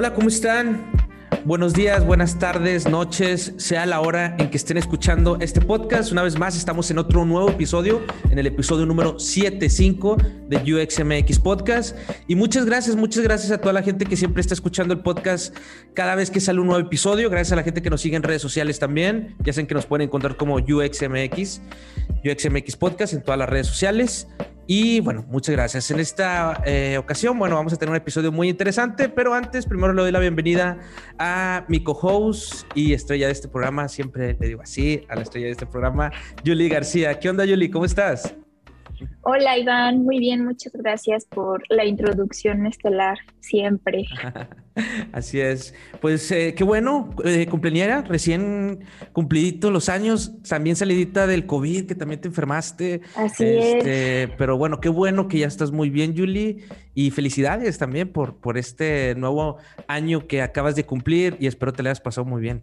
Hola, ¿cómo están? Buenos días, buenas tardes, noches, sea la hora en que estén escuchando este podcast. Una vez más, estamos en otro nuevo episodio, en el episodio número 75 de UXMX Podcast. Y muchas gracias, muchas gracias a toda la gente que siempre está escuchando el podcast cada vez que sale un nuevo episodio. Gracias a la gente que nos sigue en redes sociales también. Ya saben que nos pueden encontrar como UXMX, UXMX Podcast en todas las redes sociales. Y bueno, muchas gracias. En esta eh, ocasión, bueno, vamos a tener un episodio muy interesante, pero antes, primero le doy la bienvenida a mi co-host y estrella de este programa, siempre le digo así, a la estrella de este programa, Julie García. ¿Qué onda, Julie? ¿Cómo estás? Hola Iván, muy bien, muchas gracias por la introducción estelar, siempre. Así es. Pues eh, qué bueno, eh, recién cumplidito los años, también salidita del COVID, que también te enfermaste. Así este, es. Pero bueno, qué bueno que ya estás muy bien, Julie, y felicidades también por, por este nuevo año que acabas de cumplir y espero te le hayas pasado muy bien.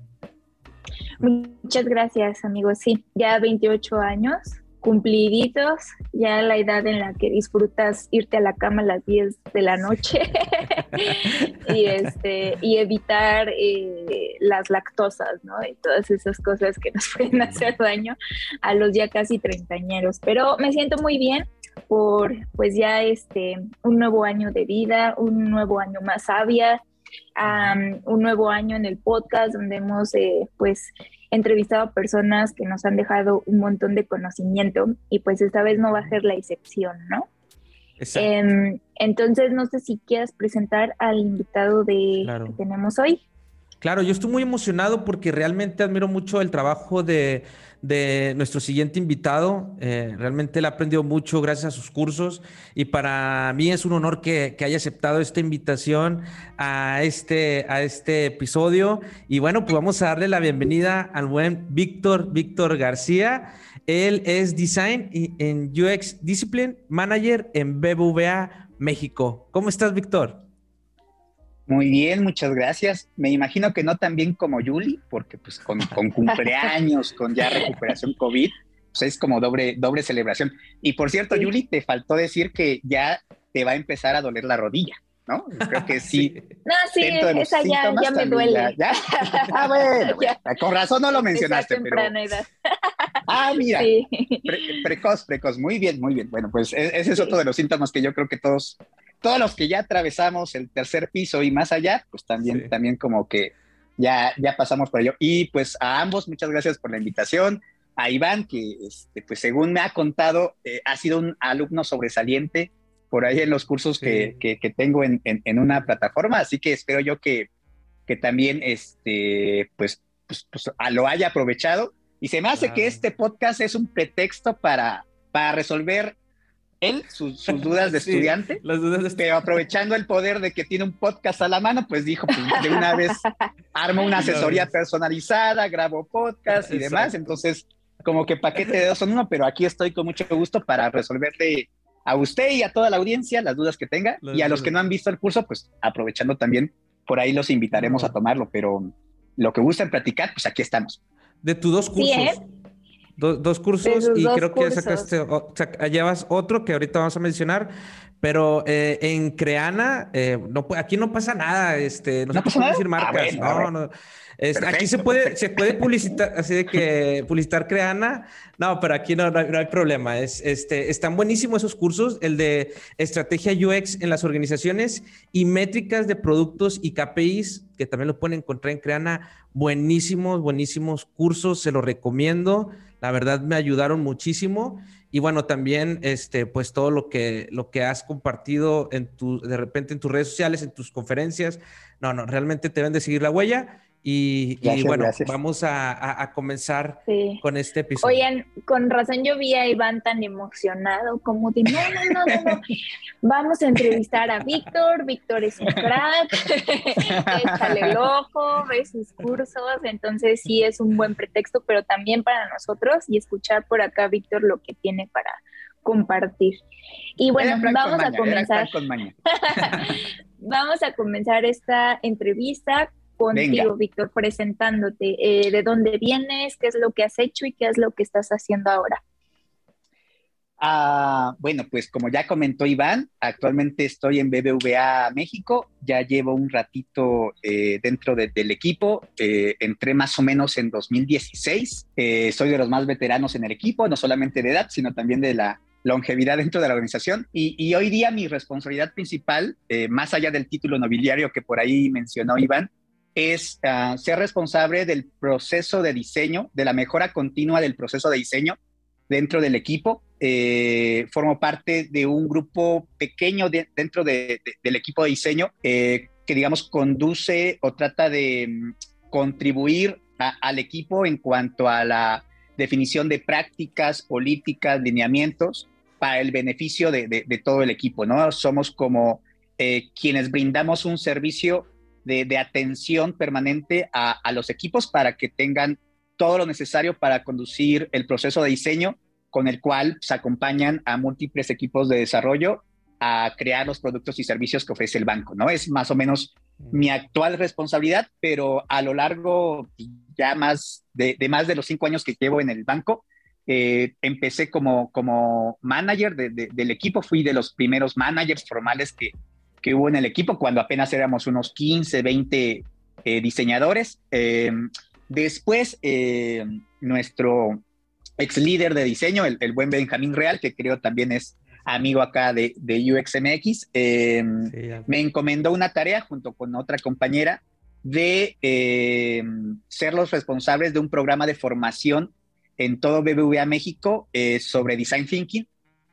Muchas gracias, amigos. Sí, ya 28 años cumpliditos, ya la edad en la que disfrutas irte a la cama a las 10 de la noche y, este, y evitar eh, las lactosas, ¿no? Y todas esas cosas que nos pueden hacer daño a los ya casi treintañeros. Pero me siento muy bien por pues ya este un nuevo año de vida, un nuevo año más sabia, un nuevo año en el podcast donde hemos eh, pues entrevistado a personas que nos han dejado un montón de conocimiento y pues esta vez no va a ser la excepción, ¿no? Em, entonces, no sé si quieras presentar al invitado de, que tenemos hoy. Claro, yo estoy muy emocionado porque realmente admiro mucho el trabajo de, de nuestro siguiente invitado. Eh, realmente él ha aprendido mucho gracias a sus cursos y para mí es un honor que, que, haya aceptado esta invitación a este, a este episodio. Y bueno, pues vamos a darle la bienvenida al buen Víctor, Víctor García. Él es Design en UX Discipline Manager en BBVA México. ¿Cómo estás, Víctor? Muy bien, muchas gracias. Me imagino que no tan bien como Yuli, porque pues con, cumpleaños, con ya recuperación COVID, pues es como doble, doble celebración. Y por cierto, Yuli, te faltó decir que ya te va a empezar a doler la rodilla, ¿no? Creo que sí. No, sí, esa ya, ya me duele. ¿ya? Ah, bueno, con razón no lo mencionaste, pero... Ah, mira, precoz, precoz, muy bien, muy bien. Bueno, pues e, ese es otro de los síntomas que yo creo que todos todos los que ya atravesamos el tercer piso y más allá, pues también, también como que ya, ya pasamos por ello. Y pues a ambos, muchas gracias por la invitación. A Iván, que este, pues según me ha contado, eh, ha sido un alumno sobresaliente por ahí en los cursos que, que, tengo en, en, una plataforma, así que espero yo que, que también este, pues, pues, pues lo haya aprovechado. Y se me hace que este podcast es un pretexto para, para resolver él sus, dudas de estudiante, las dudas pero aprovechando el poder de que tiene un podcast a la mano, pues dijo, pues de una vez armo una asesoría personalizada, grabo podcast y demás, entonces como que paquete de dos son uno, pero aquí estoy con mucho gusto para resolverle a usted y a toda la audiencia las dudas que tenga y a los que no han visto el curso, pues aprovechando también, por ahí los invitaremos a tomarlo, pero lo que gusten platicar, pues aquí estamos. De tus dos cursos. ¿eh? Dos cursos y creo que sacaste, llevas otro que ahorita vamos a mencionar, pero eh, en Creana, eh, no, aquí no pasa nada, este, no, se puede decir ah, marcas, no, no. aquí se puede, se puede publicitar, así de que publicitar Creana, no, pero aquí no, no, hay, problema. Es, este, están buenísimos esos cursos, el de estrategia UX en las organizaciones y métricas de productos y KPIs, que también lo pueden encontrar en Creana, buenísimos, buenísimos cursos, se los recomiendo. La verdad me ayudaron muchísimo y bueno, también este pues todo lo que lo que has compartido en tu de repente en tus redes sociales, en tus conferencias. No, no, realmente te deben de seguir la huella y, bueno, vamos a, comenzar con este episodio. Oigan, con razón yo vi a Iván tan emocionado, como de, no, no, no, no, vamos a entrevistar a Víctor, Víctor es un crack, échale el ojo, ve sus cursos, entonces sí es un buen pretexto, pero también para nosotros y escuchar por acá, Víctor, lo que tiene para compartir. Y bueno, vamos a comenzar. vamos a comenzar esta entrevista contigo, Víctor, presentándote. Eh, ¿De dónde vienes? ¿Qué es lo que has hecho y qué es lo que estás haciendo ahora? Ah, bueno, pues como ya comentó Iván, actualmente estoy en BBVA México, ya llevo un ratito eh, dentro del equipo, eh, entré más o menos en 2016, eh, soy de los más veteranos en el equipo, no solamente de edad, sino también de la longevidad dentro de la organización. Y, hoy día mi responsabilidad principal, más allá del título nobiliario que por ahí mencionó Iván, es ah, ser responsable del proceso de diseño, de la mejora continua del proceso de diseño dentro del equipo. Eh, formo parte de un grupo pequeño dentro del equipo de diseño eh, que, digamos, conduce o trata de mm, contribuir al equipo en cuanto a la definición de prácticas, políticas, lineamientos para el beneficio de, todo el equipo, ¿no? Somos como eh, quienes brindamos un servicio de, atención permanente a, los equipos para que tengan todo lo necesario para conducir el proceso de diseño con el cual se acompañan a múltiples equipos de desarrollo a crear los productos y servicios que ofrece el banco, ¿no? Es más o menos mi actual responsabilidad, pero a lo largo ya más de, más de los cinco años que llevo en el banco, eh, empecé como, como manager del equipo, fui de los primeros managers formales que, que, hubo en el equipo cuando apenas éramos unos 15, 20 eh, diseñadores. Eh, después, nuestro ex líder de diseño, el, buen Benjamín Real, que creo también es amigo acá de, de UXMX, me encomendó una tarea junto con otra compañera de ser los responsables de un programa de formación en todo BBVA México eh, sobre Design Thinking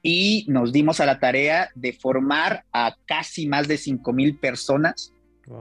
y nos dimos a la tarea de formar a casi más de 5 mil personas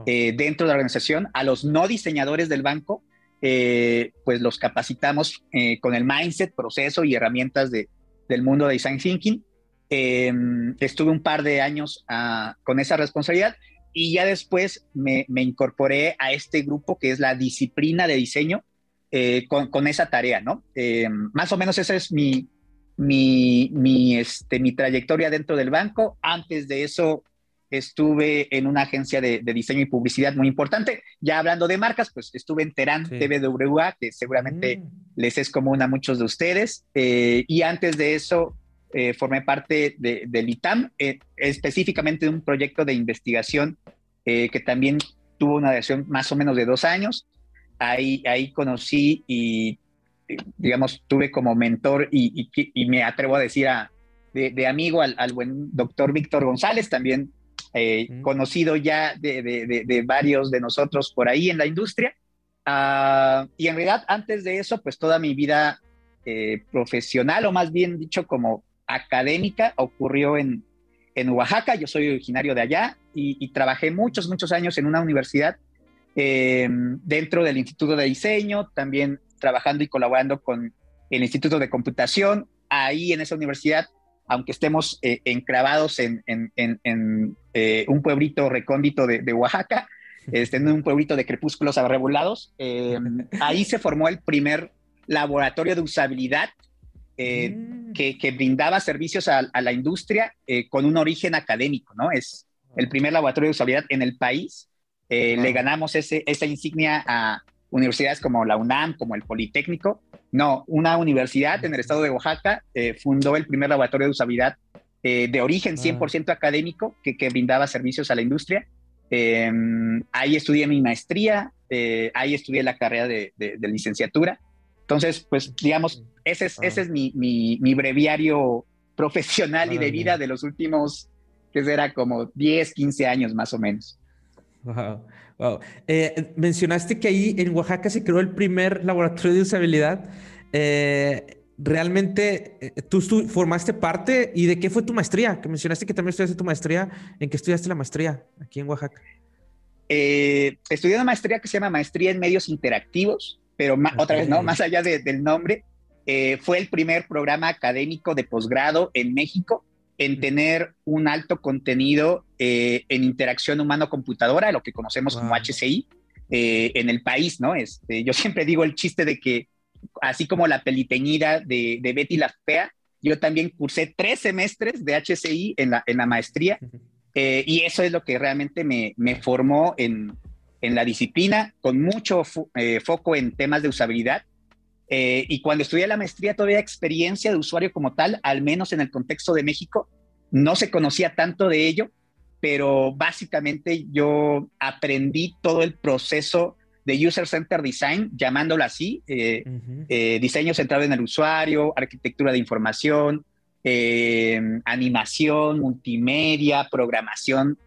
eh, dentro de la organización, a los no diseñadores del banco, eh, pues los capacitamos eh, con el mindset, proceso y herramientas de, del mundo de design thinking. Em, estuve un par de años ah, con esa responsabilidad y ya después me, incorporé a este grupo que es la disciplina de diseño eh, con, esa tarea, ¿no? Em, más o menos esa es mi, mi, mi, este, mi trayectoria dentro del banco. Antes de eso estuve en una agencia de, diseño y publicidad muy importante. Ya hablando de marcas, pues estuve en Terán TVWA, que seguramente mm. les es común a muchos de ustedes. Eh, y antes de eso, eh, formé parte del ITAM, eh, específicamente de un proyecto de investigación que también tuvo una duración más o menos de dos años. Ahí, ahí conocí y, digamos, tuve como mentor y, me atrevo a decir a, de, amigo al, al, buen doctor Víctor González, también eh, conocido ya de, varios de nosotros por ahí en la industria. Ah, y en realidad, antes de eso, pues toda mi vida eh, profesional, o más bien dicho como académica, ocurrió en, en Oaxaca. Yo soy originario de allá y, trabajé muchos, muchos años en una universidad eh, dentro del Instituto de Diseño, también trabajando y colaborando con el Instituto de Computación. Ahí en esa universidad aunque estemos eh, encravados en, eh, un pueblito recóndito de, Oaxaca, este, en un pueblito de crepúsculos arrebolados, eh, ahí se formó el primer laboratorio de usabilidad mm. que, brindaba servicios a, la industria con un origen académico, ¿no? Es el primer laboratorio de usabilidad en el país. Le ganamos ese, esa insignia a universidades como la UNAM, como el Politécnico, no, una universidad en el estado de Oaxaca eh, fundó el primer laboratorio de usabilidad eh, de origen 100% ah. académico que, brindaba servicios a la industria. Em, ahí estudié mi maestría, eh, ahí estudié la carrera de, licenciatura. Entonces, pues digamos, ese es, ese es mi, mi, breviario profesional y de vida de los últimos, que será como 10, 15 años más o menos. Wow. Wow. Eh, mencionaste que ahí en Oaxaca se creó el primer laboratorio de usabilidad. Eh, realmente, eh, tú formaste parte y de qué fue tu maestría? Que mencionaste que también estudiaste tu maestría. ¿En qué estudiaste la maestría aquí en Oaxaca? estudié una maestría que se llama Maestría en Medios Interactivos, pero otra vez, ¿no? Más allá del nombre, fue el primer programa académico de posgrado en México en tener un alto contenido eh, en interacción humano-computadora, lo que conocemos como HCI, eh, en el país, ¿no? Este, yo siempre digo el chiste de que, así como la peliteñida de, de Betty la Fea, yo también cursé tres semestres de HCI en la, en la maestría, eh, y eso es lo que realmente me, me formó en, en, la disciplina, con mucho foco en temas de usabilidad. Eh, y cuando estudié la maestría, todavía experiencia de usuario como tal, al menos en el contexto de México, no se conocía tanto de ello, pero básicamente yo aprendí todo el proceso de User Center Design, llamándolo así, eh, eh, diseño centrado en el usuario, arquitectura de información, animación, multimedia, programación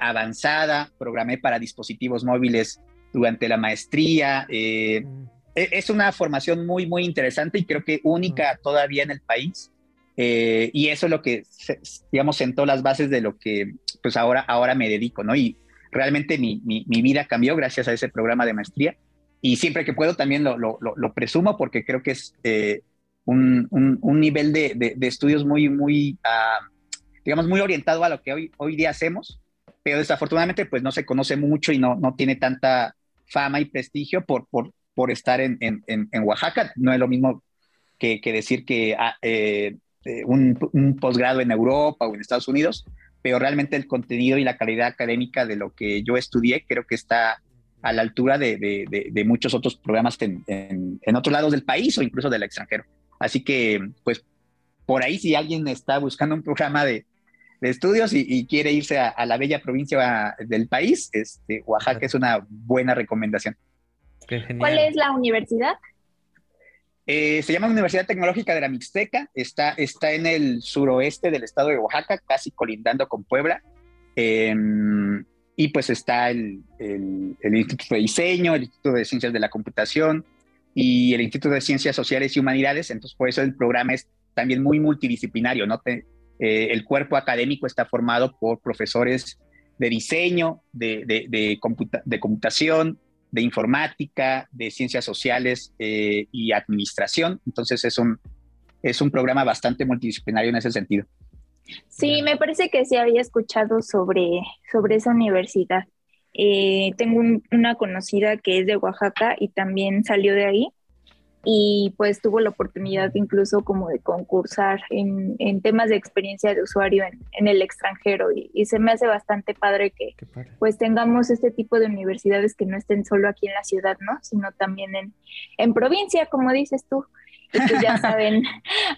avanzada, programé para dispositivos móviles durante la maestría. Eh, e, es una formación muy, muy interesante y creo que única todavía en el país. Eh, y eso es lo que, digamos, sentó las bases de lo que pues ahora, ahora me dedico, ¿no? Y realmente mi, mi, vida cambió gracias a ese programa de maestría. Y siempre que puedo también lo, lo, lo presumo porque creo que es eh, un, un, nivel de, de, estudios muy, muy, ah, digamos, muy orientado a lo que hoy, hoy día hacemos, pero desafortunadamente pues no se conoce mucho y no, no tiene tanta fama y prestigio por, por, por estar en, en, en, Oaxaca. No es lo mismo que, que decir que ah, eh, eh, un, un, posgrado en Europa o en Estados Unidos, pero realmente el contenido y la calidad académica de lo que yo estudié creo que está a la altura de, de, de muchos otros programas en, en, otros lados del país o incluso del extranjero. Así que, pues, por ahí si alguien está buscando un programa de, de estudios y, quiere irse a, la bella provincia del país, este, Oaxaca es una buena recomendación. ¿Cuál es la universidad? Eh, se llama Universidad Tecnológica de la Mixteca, está, está en el suroeste del estado de Oaxaca, casi colindando con Puebla. Em, y pues está el, el, Instituto de Diseño, el Instituto de Ciencias de la Computación y el Instituto de Ciencias Sociales y Humanidades. Entonces, por eso el programa es también muy multidisciplinario, ¿no? Te, eh, el cuerpo académico está formado por profesores de diseño, de, de, computación, de informática, de ciencias sociales eh, y administración. Entonces es un, es un programa bastante multidisciplinario en ese sentido. Sí, me parece que sí había escuchado sobre, sobre esa universidad. Eh, tengo una conocida que es de Oaxaca y también salió de ahí y pues tuvo la oportunidad incluso como de concursar en, en temas de experiencia de usuario en, en el extranjero y, se me hace bastante padre que pues tengamos este tipo de universidades que no estén solo aquí en la ciudad, ¿no? Sino también en, en provincia, como dices tú. Y pues ya saben,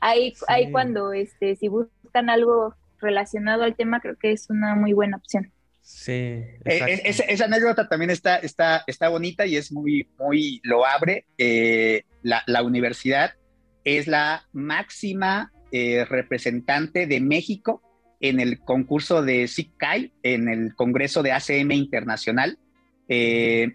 ahí, ahí cuando este, si buscan algo relacionado al tema, creo que es una muy buena opción. Sí. Eh, esa, anécdota también está, está, está bonita y es muy, muy loable. Eh, la, universidad es la máxima eh, representante de México en el concurso de SICAI, en el Congreso de ACM Internacional.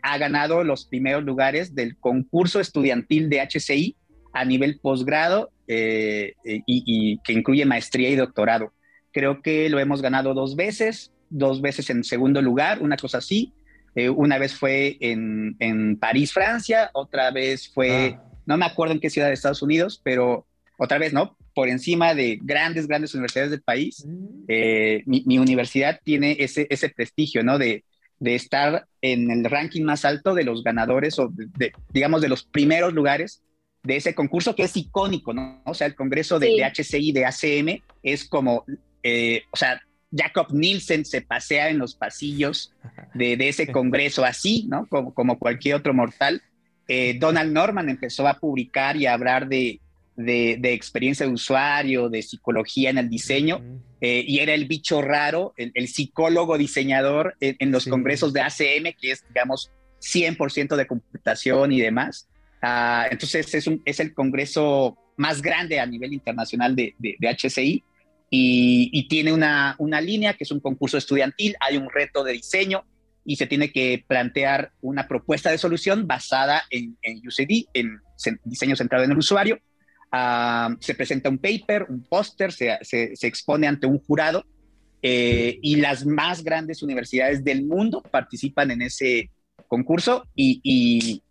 ha ganado los primeros lugares del concurso estudiantil de HCI a nivel posgrado y, y que incluye maestría y doctorado. Creo que lo hemos ganado dos veces dos veces en segundo lugar, una cosa así. Eh, una vez fue en, en, París, Francia, otra vez fue, ah. No me acuerdo en qué ciudad de Estados Unidos, pero otra vez, ¿no? Por encima de grandes, grandes universidades del país, mm. eh, mi, universidad tiene ese, ese prestigio, ¿no? De, de, estar en el ranking más alto de los ganadores o, de, digamos, de los primeros lugares de ese concurso que es icónico, ¿no? O sea, el Congreso de, HCI, de ACM, es como, eh, o sea, Jacob Nielsen se pasea en los pasillos de, ese congreso así, ¿no? Como, como cualquier otro mortal. Eh, Donald Norman empezó a publicar y a hablar de, de, experiencia de usuario, de psicología en el diseño, eh, y era el bicho raro, el, psicólogo diseñador en, los congresos de ACM, que es, digamos, 100% de computación y demás. Ah, entonces es, un, es, el congreso más grande a nivel internacional de, de, de HCI y, tiene una, una, línea que es un concurso estudiantil, hay un reto de diseño y se tiene que plantear una propuesta de solución basada en, en UCD, en diseño centrado en el usuario. Ah, se presenta un paper, un póster, se, se, expone ante un jurado eh, y las más grandes universidades del mundo participan en ese concurso y,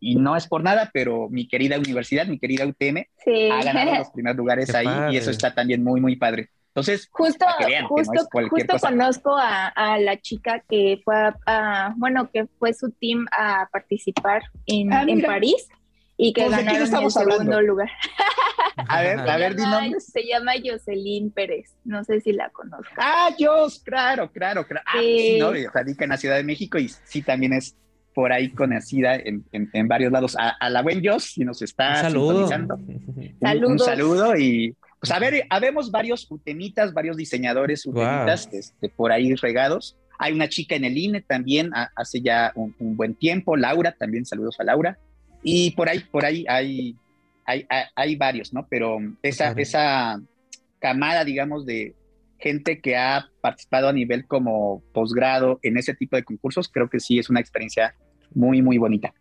y, no es por nada, pero mi querida universidad, mi querida UTM, ha ganado los primeros lugares ahí y eso está también muy, muy padre. Entonces, justo, justo, justo conozco a, la chica que fue a, bueno, que fue su team a participar en, ah, en París y que pues, ganaron el segundo lugar. A ver, a ver, di Se llama Jocelyn Pérez, no sé si la conozco. Ah, Jos, claro, claro, claro. Ah, sí. no, radica en la Ciudad de México y sí también es por ahí conocida en, en, varios lados. A, la buen Joss, si nos está saludo. Un, saludo y pues a ver, habemos varios utemitas, varios diseñadores utemitas este, por ahí regados. Hay una chica en el INE también hace ya un, buen tiempo, Laura, también saludos a Laura. Y por ahí, por ahí hay, hay, hay, varios, ¿no? Pero esa, esa camada, digamos, de gente que ha participado a nivel como posgrado en ese tipo de concursos, creo que sí es una experiencia muy, muy bonita.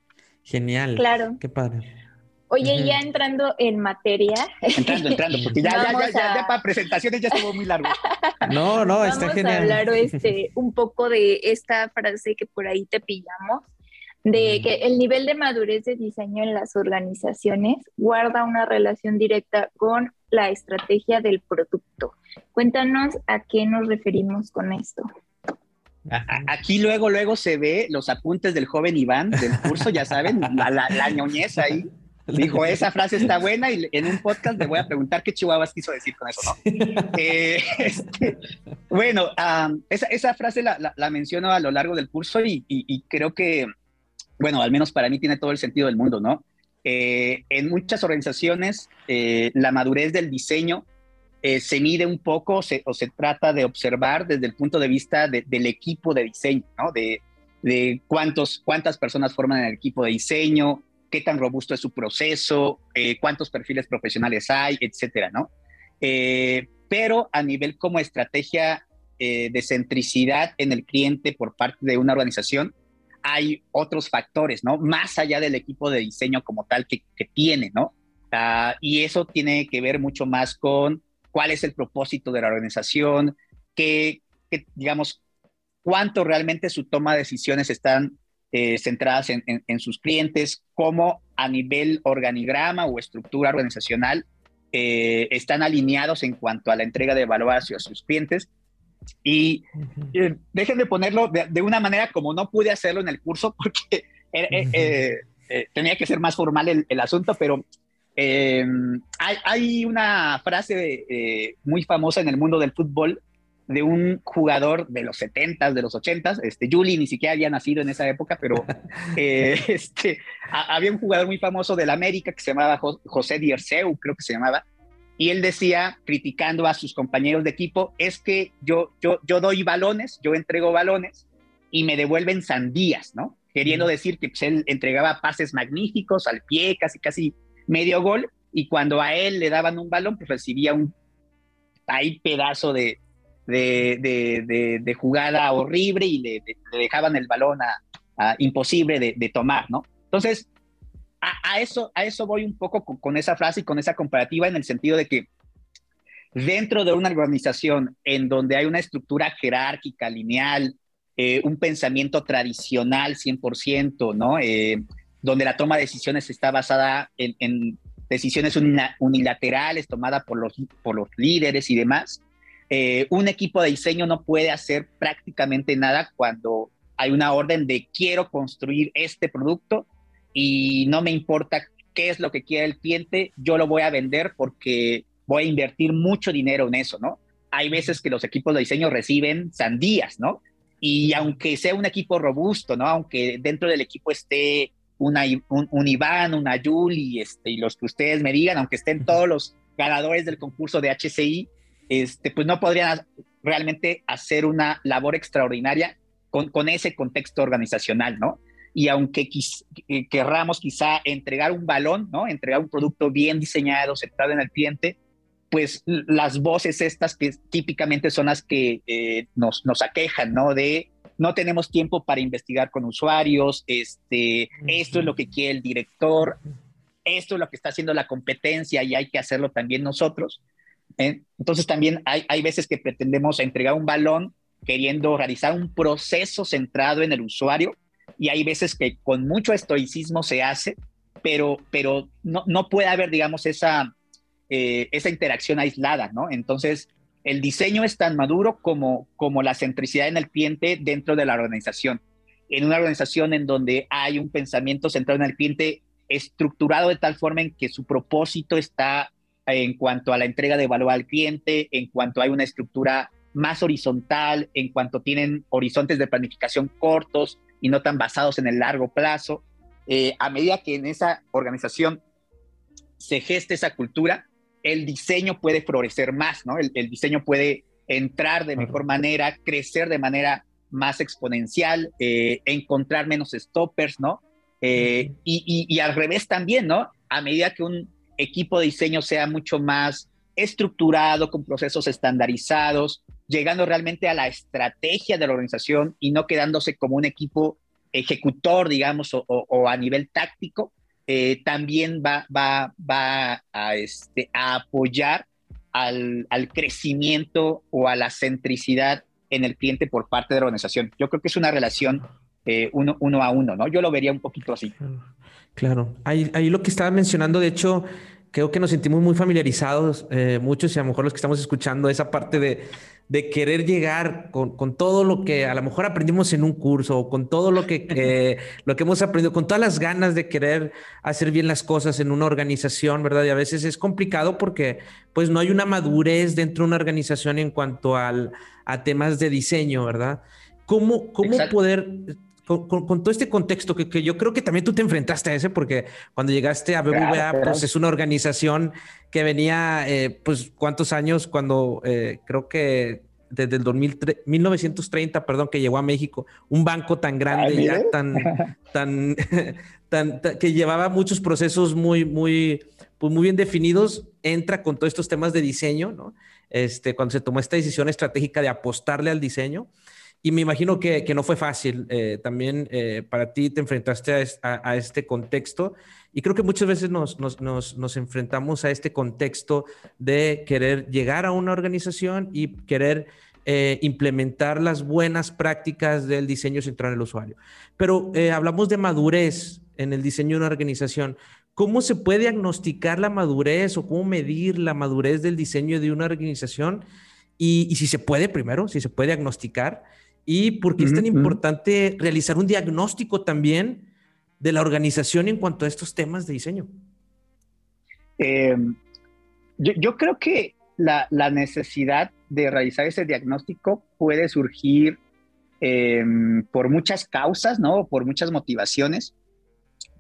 Genial. Claro. Qué padre. Oye, ya entrando en materia. Entrando, entrando, porque ya, ya, ya, ya, para presentaciones ya estuvo muy largo. No, no, está genial. Vamos a hablar este, un poco de esta frase que por ahí te pillamos, de que el nivel de madurez de diseño en las organizaciones guarda una relación directa con la estrategia del producto. Cuéntanos a qué nos referimos con esto. Aquí luego, luego se ve los apuntes del joven Iván del curso, ya saben, la, la, ñoñez ahí. Dijo, esa frase está buena y en un podcast le voy a preguntar qué chihuahuas quiso decir con eso, ¿no? Eh, este, bueno, esa, esa, frase la, la, menciono a lo largo del curso y, y, creo que, bueno, al menos para mí tiene todo el sentido del mundo, ¿no? Eh, en muchas organizaciones, eh, la madurez del diseño se mide un poco o se, trata de observar desde el punto de vista del equipo de diseño, ¿no? De, cuántos, cuántas personas forman el equipo de diseño, qué tan robusto es su proceso, eh, cuántos perfiles profesionales hay, etcétera, ¿no? Eh, pero a nivel como estrategia de centricidad en el cliente por parte de una organización, hay otros factores, ¿no? Más allá del equipo de diseño como tal que, tiene, ¿no? Ah, y eso tiene que ver mucho más con cuál es el propósito de la organización, qué, digamos, cuánto realmente su toma de decisiones están eh, centradas en, sus clientes, cómo a nivel organigrama o estructura organizacional eh, están alineados en cuanto a la entrega de valor hacia sus clientes. Y eh, dejen de ponerlo de, una manera como no pude hacerlo en el curso porque tenía que ser más formal el, el asunto, pero eh, hay, una frase eh, muy famosa en el mundo del fútbol de un jugador de los 70s, de los 80s, este, Juli ni siquiera había nacido en esa época, pero eh, este, había un jugador muy famoso del América que se llamaba José Dierceu, creo que se llamaba, y él decía, criticando a sus compañeros de equipo, es que yo, yo, yo doy balones, yo entrego balones y me devuelven sandías, ¿no? Queriendo decir que pues, él entregaba pases magníficos al pie, casi, casi medio gol y cuando a él le daban un balón, pues recibía un ahí pedazo de, de, jugada horrible y le, dejaban el balón imposible de, tomar, ¿no? Entonces, a, eso, a eso voy un poco con, esa frase y con esa comparativa en el sentido de que dentro de una organización en donde hay una estructura jerárquica, lineal, eh, un pensamiento tradicional 100%, ¿no? Eh, donde la toma de decisiones está basada en, decisiones unilaterales tomadas por los, por los líderes y demás. Eh, un equipo de diseño no puede hacer prácticamente nada cuando hay una orden de quiero construir este producto y no me importa qué es lo que quiere el cliente, yo lo voy a vender porque voy a invertir mucho dinero en eso, ¿no? Hay veces que los equipos de diseño reciben sandías, ¿no? Y aunque sea un equipo robusto, ¿no? Aunque dentro del equipo esté una, un, Iván, una Yuli, este, y los que ustedes me digan, aunque estén todos los ganadores del concurso de HCI, este, pues no podrían realmente hacer una labor extraordinaria con, con ese contexto organizacional, ¿no? Y aunque eh, querramos quizá entregar un balón, ¿no? Entregar un producto bien diseñado, centrado en el cliente, pues las voces estas que típicamente son las que eh, nos, nos aquejan, ¿no? De no tenemos tiempo para investigar con usuarios, este, esto es lo que quiere el director, esto es lo que está haciendo la competencia y hay que hacerlo también nosotros. ¿Eh? Entonces también hay, hay veces que pretendemos entregar un balón queriendo realizar un proceso centrado en el usuario y hay veces que con mucho estoicismo se hace, pero, pero no, no puede haber, digamos, esa, eh, esa interacción aislada, ¿no? Entonces, el diseño es tan maduro como, como la centricidad en el cliente dentro de la organización. En una organización en donde hay un pensamiento centrado en el cliente estructurado de tal forma en que su propósito está en cuanto a la entrega de valor al cliente, en cuanto hay una estructura más horizontal, en cuanto tienen horizontes de planificación cortos, y no tan basados en el largo plazo. Eh, a medida que en esa organización se geste esa cultura, el diseño puede florecer más, ¿no? El, diseño puede entrar de mejor manera, crecer de manera más exponencial, eh, encontrar menos stoppers, ¿no? Eh, y, al revés también, ¿no? A medida que un equipo de diseño sea mucho más estructurado, con procesos estandarizados, llegando realmente a la estrategia de la organización y no quedándose como un equipo ejecutor, digamos, o, a nivel táctico, eh, también va, va, va a, este, a apoyar al, al, crecimiento o a la centricidad en el cliente por parte de la organización. Yo creo que es una relación eh, uno, uno, a uno, ¿no? Yo lo vería un poquito así. Claro, ahí, ahí lo que estaba mencionando, de hecho, creo que nos sentimos muy familiarizados, eh, muchos y a lo mejor los que estamos escuchando, esa parte de, de querer llegar con, con, todo lo que a lo mejor aprendimos en un curso, o con todo lo que, lo que hemos aprendido, con todas las ganas de querer hacer bien las cosas en una organización, ¿verdad? Y a veces es complicado porque pues no hay una madurez dentro de una organización en cuanto al, a temas de diseño, ¿verdad? ¿Cómo, cómo poder con, todo este contexto que, que, yo creo que también tú te enfrentaste a ese, porque cuando llegaste a BBVA, pues es una organización que venía, eh, pues, ¿cuántos años? Cuando eh, creo que desde el 1930, perdón, que llegó a México, un banco tan grande, ya tan, tan, tan, que llevaba muchos procesos muy, muy, pues muy bien definidos, entra con todos estos temas de diseño, ¿no? Este, cuando se tomó esta decisión estratégica de apostarle al diseño. Y me imagino que, que no fue fácil. Eh, también eh, para ti te enfrentaste a, a, este contexto y creo que muchas veces nos, nos, nos, nos, enfrentamos a este contexto de querer llegar a una organización y querer eh, implementar las buenas prácticas del diseño central en el usuario. Pero hablamos de madurez en el diseño de una organización. ¿Cómo se puede diagnosticar la madurez o cómo medir la madurez del diseño de una organización? Y, y si se puede primero, si se puede diagnosticar y por qué es tan importante realizar un diagnóstico también de la organización en cuanto a estos temas de diseño. Eh, yo, creo que la, necesidad de realizar ese diagnóstico puede surgir em, por muchas causas, ¿no? Por muchas motivaciones,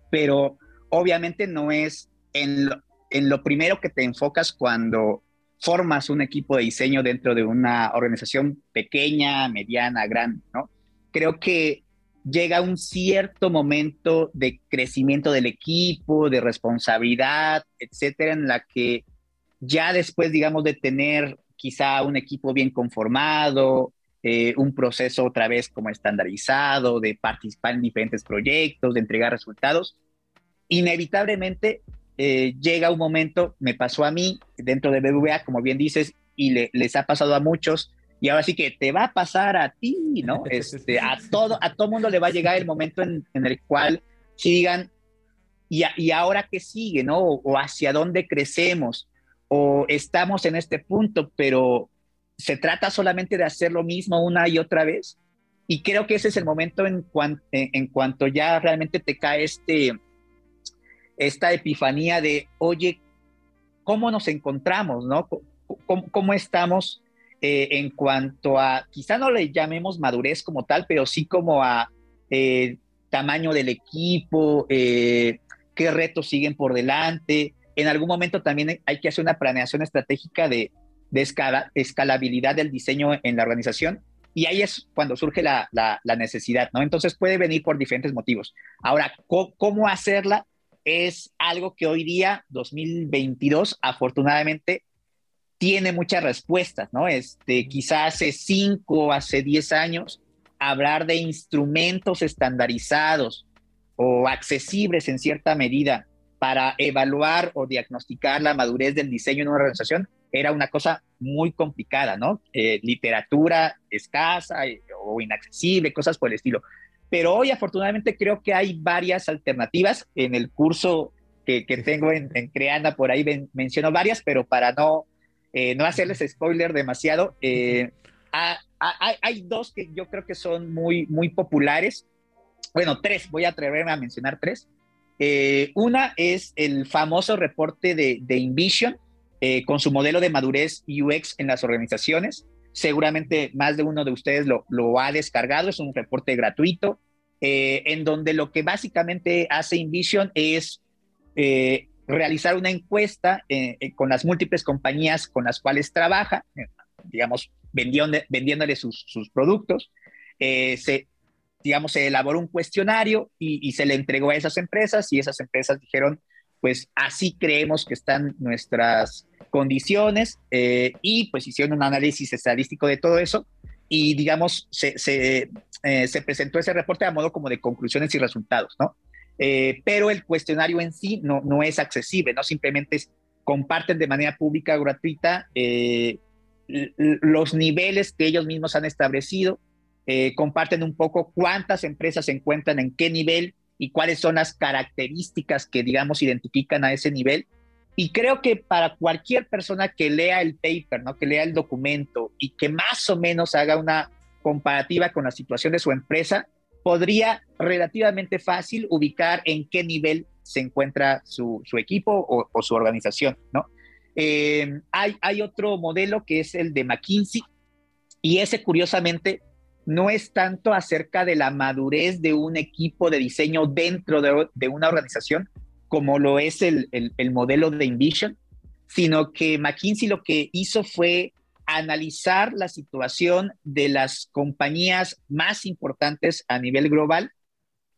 pero obviamente no es en en lo primero que te enfocas cuando formas un equipo de diseño dentro de una organización pequeña, mediana, grande, ¿no? Creo que llega un cierto momento de crecimiento del equipo, de responsabilidad, etcétera, en la que ya después, digamos, de tener quizá un equipo bien conformado, eh, un proceso otra vez como estandarizado, de participar en diferentes proyectos, de entregar resultados, inevitablemente eh, llega un momento, me pasó a mí dentro de BBVA, como bien dices, y les ha pasado a muchos, y ahora sí que te va a pasar a ti, ¿no? Este, a todo, a todo mundo le va a llegar el momento en, el cual sigan, y, y, ahora qué sigue, ¿no? O, hacia dónde crecemos, o estamos en este punto, pero se trata solamente de hacer lo mismo una y otra vez. Y creo que ese es el momento en, en cuanto ya realmente te cae este, esta epifanía de, oye, ¿cómo nos encontramos? ¿no? ¿Cómo, estamos eh, en cuanto a, quizá no le llamemos madurez como tal, pero sí como a eh, tamaño del equipo, eh, qué retos siguen por delante? En algún momento también hay que hacer una planeación estratégica de, escalabilidad del diseño en la organización y ahí es cuando surge la, necesidad, ¿no? Entonces puede venir por diferentes motivos. Ahora, ¿cómo, hacerla? Es algo que hoy día, 2022, afortunadamente, tiene muchas respuestas, ¿no? Este, quizás hace cinco, hace diez años, hablar de instrumentos estandarizados o accesibles en cierta medida para evaluar o diagnosticar la madurez del diseño en una organización era una cosa muy complicada, ¿no? Eh, literatura escasa eh, o inaccesible, cosas por el estilo. Pero hoy afortunadamente creo que hay varias alternativas. En el curso que, que tengo en, en, Creana, por ahí menciono varias, pero para no, eh, no hacerles spoiler demasiado, eh, hay, hay, dos que yo creo que son muy, muy populares. Bueno, tres, voy a atreverme a mencionar tres. Eh, una es el famoso reporte de, de Invision con su modelo de madurez UX en las organizaciones. Seguramente más de uno de ustedes lo, lo ha descargado, es un reporte gratuito. en donde lo que básicamente hace Invision es realizar una encuesta con las múltiples compañías con las cuales trabaja, digamos, vendiéndole sus, sus productos. se, digamos, se elaboró un cuestionario y, se le entregó a esas empresas y esas empresas dijeron, pues así creemos que están nuestras condiciones eh, y pues hicieron un análisis estadístico de todo eso y digamos se, se, eh, se, presentó ese reporte a modo como de conclusiones y resultados, ¿no? Eh, pero el cuestionario en sí no, no es accesible, ¿no? Simplemente comparten de manera pública, gratuita, los niveles que ellos mismos han establecido, comparten un poco cuántas empresas se encuentran en qué nivel y cuáles son las características que, digamos, identifican a ese nivel. Y creo que para cualquier persona que lea el paper, ¿no? que lea el documento y que más o menos haga una comparativa con la situación de su empresa, podría relativamente fácil ubicar en qué nivel se encuentra su, su equipo o, su organización. ¿no? Eh, hay, hay otro modelo que es el de McKinsey y ese curiosamente no es tanto acerca de la madurez de un equipo de diseño dentro de, una organización, como lo es el, modelo de Envision, sino que McKinsey lo que hizo fue analizar la situación de las compañías más importantes a nivel global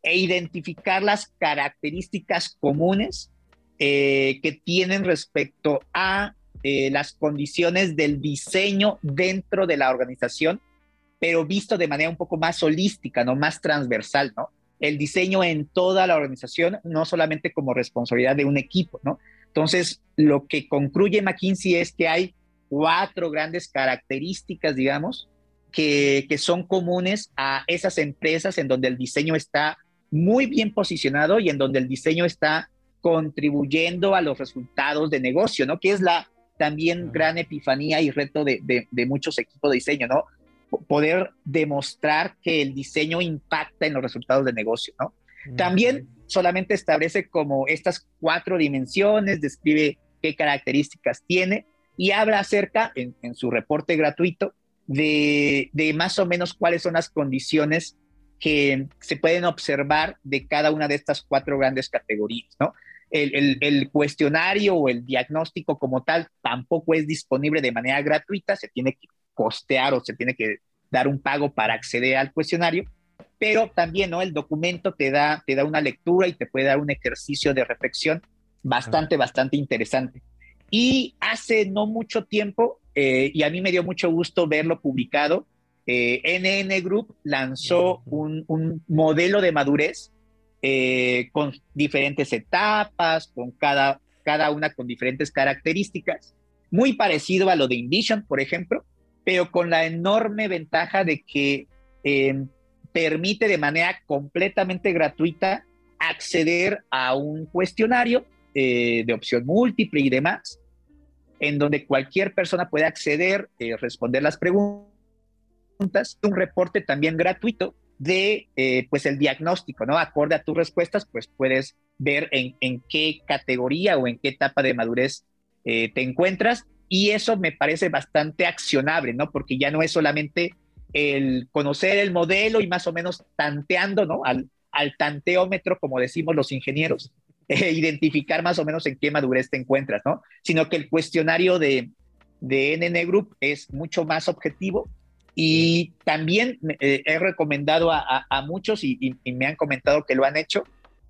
e identificar las características comunes eh, que tienen respecto a eh, las condiciones del diseño dentro de la organización pero visto de manera un poco más holística, ¿no? Más transversal, ¿no? El diseño en toda la organización, no solamente como responsabilidad de un equipo, ¿no? Entonces, lo que concluye McKinsey es que hay cuatro grandes características, digamos, que, que son comunes a esas empresas en donde el diseño está muy bien posicionado y en donde el diseño está contribuyendo a los resultados de negocio, ¿no? Que es la también gran epifanía y reto de, de, de muchos equipos de diseño, ¿no? Poder demostrar que el diseño impacta en los resultados de negocio, ¿no? También solamente establece como estas cuatro dimensiones, describe qué características tiene y habla acerca, en, su reporte gratuito, de, más o menos cuáles son las condiciones que se pueden observar de cada una de estas cuatro grandes categorías, ¿no? El, el, cuestionario o el diagnóstico como tal tampoco es disponible de manera gratuita, se tiene que costear o se tiene que dar un pago para acceder al cuestionario, pero también ¿no? el documento te da, te da una lectura y te puede dar un ejercicio de reflexión bastante, bastante interesante. Y hace no mucho tiempo, eh, y a mí me dio mucho gusto verlo publicado, eh, NN Group lanzó un, un modelo de madurez eh, con diferentes etapas, con cada, cada una con diferentes características, muy parecido a lo de Invision, por ejemplo, pero con la enorme ventaja de que em, permite de manera completamente gratuita acceder a un cuestionario eh, de opción múltiple y demás, en donde cualquier persona puede acceder, eh, responder las preguntas, un reporte también gratuito de eh, pues el diagnóstico, ¿no? Acorde a tus respuestas, pues puedes ver en, en qué categoría o en qué etapa de madurez te encuentras y eso me parece bastante accionable, ¿no? Porque ya no es solamente el conocer el modelo y más o menos tanteando, ¿no? Al, al tanteómetro, como decimos los ingenieros, eh, identificar más o menos en qué madurez te encuentras, ¿no? Sino que el cuestionario de, de NN Group es mucho más objetivo y también eh, he recomendado a, a, muchos y, y, me han comentado que lo han hecho,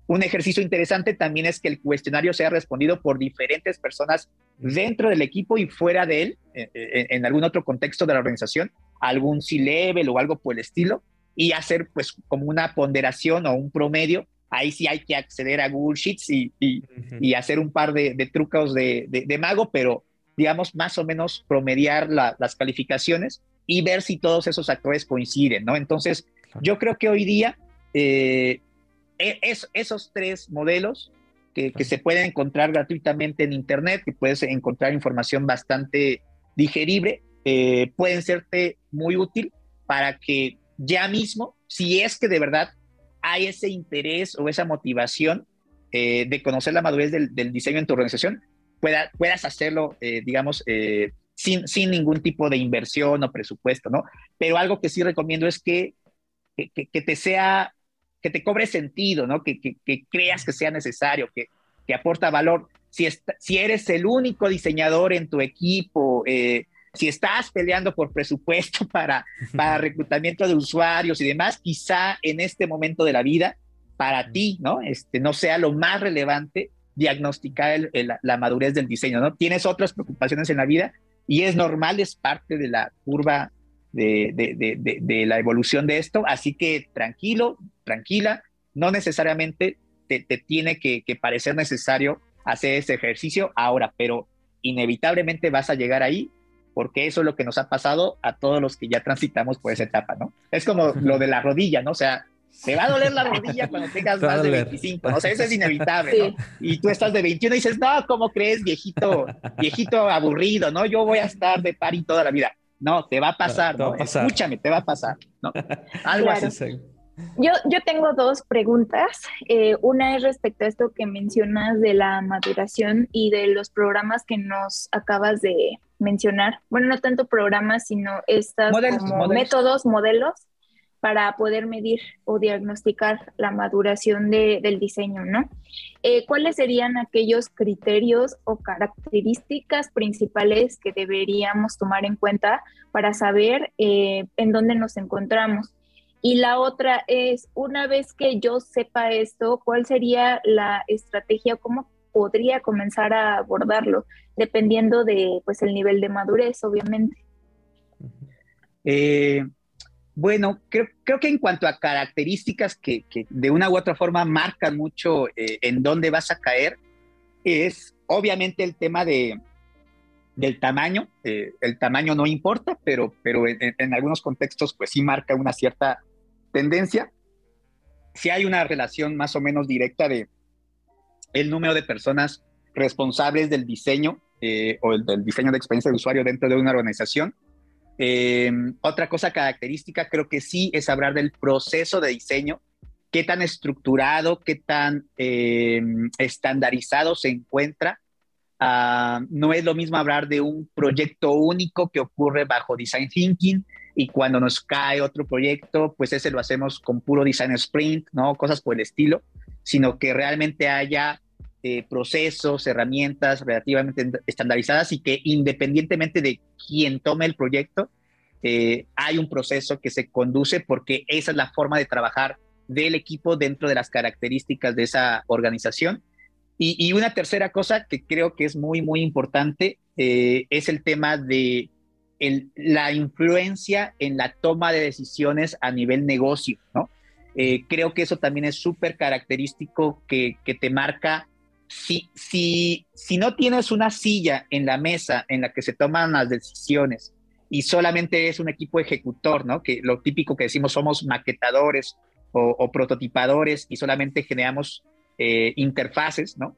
un ejercicio interesante también es que el cuestionario sea respondido por diferentes personas dentro del equipo y fuera de él, eh, eh, en, algún otro contexto de la organización, algún C-level o algo por el estilo, y hacer pues como una ponderación o un promedio. Ahí sí hay que acceder a Google Sheets y, y, hacer un par de, trucos de, de, mago, pero digamos más o menos promediar las calificaciones y ver si todos esos actores coinciden, ¿no? Entonces, yo creo que hoy día eh, es, esos tres modelos que, se pueden encontrar gratuitamente en Internet, que puedes encontrar información bastante digerible, eh, pueden serte muy útil para que ya mismo, si es que de verdad hay ese interés o esa motivación eh, de conocer la madurez del, diseño en tu organización, pueda, puedas hacerlo, eh, digamos, sin, sin ningún tipo de inversión o presupuesto, ¿no? Pero algo que sí recomiendo es que, que, que te sea que te cobre sentido, ¿no? Que, que, creas que sea necesario, que, que aporta valor. Si, si eres el único diseñador en tu equipo, eh, si estás peleando por presupuesto para, para reclutamiento de usuarios y demás, quizá en este momento de la vida, para ti, ¿no? Este, no sea lo más relevante diagnosticar la madurez del diseño, ¿no? Tienes otras preocupaciones en la vida y es normal, es parte de la curva de, de, de, la evolución de esto, así que tranquilo, tranquila, no necesariamente te, te tiene que, que, parecer necesario hacer ese ejercicio ahora, pero inevitablemente vas a llegar ahí porque eso es lo que nos ha pasado a todos los que ya transitamos por esa etapa, ¿no? Es como lo de la rodilla, ¿no? O sea, te va a doler la rodilla cuando tengas más de 25, ¿no? o sea, eso es inevitable, ¿no? Y tú estás de 21 y dices, no, ¿cómo crees, viejito, viejito aburrido, ¿no? Yo voy a estar de pari toda la vida. No, te va a pasar, ¿no? Escúchame, te va a pasar, ¿no? Algo así. Yo, yo tengo dos preguntas. Eh, una es respecto a esto que mencionas de la maduración y de los programas que nos acabas de mencionar. Bueno, no tanto programas, sino estos métodos, modelos para poder medir o diagnosticar la maduración del diseño, ¿no? Eh, ¿Cuáles serían aquellos criterios o características principales que deberíamos tomar en cuenta para saber eh, en dónde nos encontramos? Y la otra es, una vez que yo sepa esto, ¿cuál sería la estrategia? ¿Cómo podría comenzar a abordarlo? Dependiendo de, pues, el nivel de madurez, obviamente. Eh, bueno, creo, que en cuanto a características que, de una u otra forma marcan mucho eh, en dónde vas a caer, es obviamente el tema de, del tamaño. Eh, el tamaño no importa, pero, pero en, algunos contextos pues sí marca una cierta tendencia. Si hay una relación más o menos directa de el número de personas responsables del diseño eh, o del diseño de experiencia de usuario dentro de una organización, eh, otra cosa característica creo que sí es hablar del proceso de diseño, qué tan estructurado, qué tan eh, estandarizado se encuentra. Ah, no es lo mismo hablar de un proyecto único que ocurre bajo Design Thinking y cuando nos cae otro proyecto, pues ese lo hacemos con puro Design Sprint, ¿no? Cosas por el estilo, sino que realmente haya eh, procesos, herramientas relativamente estandarizadas y que independientemente de quién tome el proyecto, eh, hay un proceso que se conduce porque esa es la forma de trabajar del equipo dentro de las características de esa organización. Y, una tercera cosa que creo que es muy, muy importante eh, es el tema de la influencia en la toma de decisiones a nivel negocio, ¿no? creo que eso también es súper característico que, que, te marca si, si, si no tienes una silla en la mesa en la que se toman las decisiones y solamente es un equipo ejecutor, ¿no? Que lo típico que decimos somos maquetadores o, prototipadores y solamente generamos eh, interfaces, ¿no?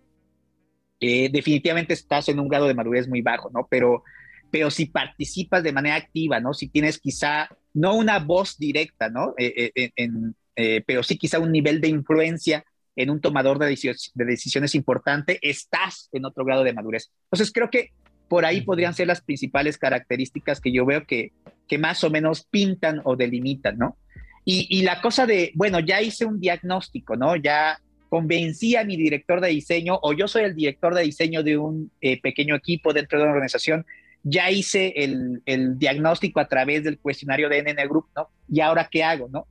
Eh, definitivamente estás en un grado de madurez muy bajo, ¿no? Pero, pero si participas de manera activa, ¿no? Si tienes quizá, no una voz directa, ¿no? Eh, pero sí quizá un nivel de influencia en un tomador de, decisiones, importante, estás en otro grado de madurez. Entonces, creo que por ahí podrían ser las principales características que yo veo que, que más o menos pintan o delimitan, ¿no? Y, la cosa de, bueno, ya hice un diagnóstico, ¿no? Ya convencí a mi director de diseño o yo soy el director de diseño de un eh, pequeño equipo dentro de una organización, ya hice el, diagnóstico a través del cuestionario de NN Group, ¿no? ¿Y ahora qué hago, no?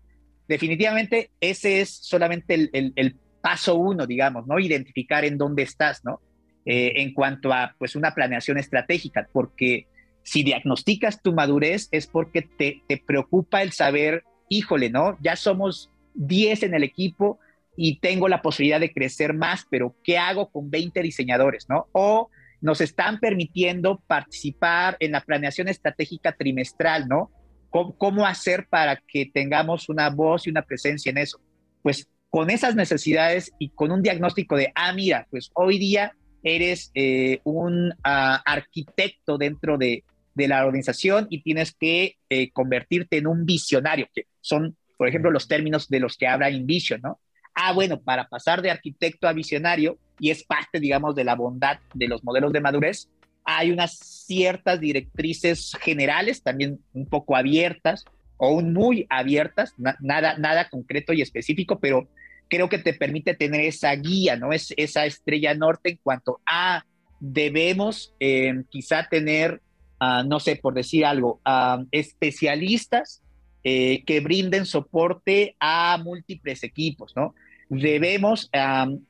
Definitivamente ese es solamente el, el paso uno, digamos, ¿no? Identificar en dónde estás, ¿no? Eh, en cuanto a, pues, una planeación estratégica, porque si diagnosticas tu madurez es porque te, te preocupa el saber, híjole, ¿no? Ya somos 10 en el equipo y tengo la posibilidad de crecer más, pero ¿qué hago con 20 diseñadores, ¿no? O nos están permitiendo participar en la planeación estratégica trimestral, ¿no? ¿Cómo, ¿Cómo, hacer para que tengamos una voz y una presencia en eso? Pues con esas necesidades y con un diagnóstico de, ah, mira, pues hoy día eres eh, un ah, arquitecto dentro de, la organización y tienes que eh, convertirte en un visionario, que son, por ejemplo, los términos de los que habla InVision, ¿no? Ah, bueno, para pasar de arquitecto a visionario, y es parte, digamos, de la bondad de los modelos de madurez, hay unas ciertas directrices generales, también un poco abiertas, o muy abiertas, nada, nada concreto y específico, pero creo que te permite tener esa guía, ¿no? Es esa estrella norte en cuanto a debemos eh, quizá tener, ah, no sé, por decir algo, ah, especialistas eh, que brinden soporte a múltiples equipos, ¿no? Debemos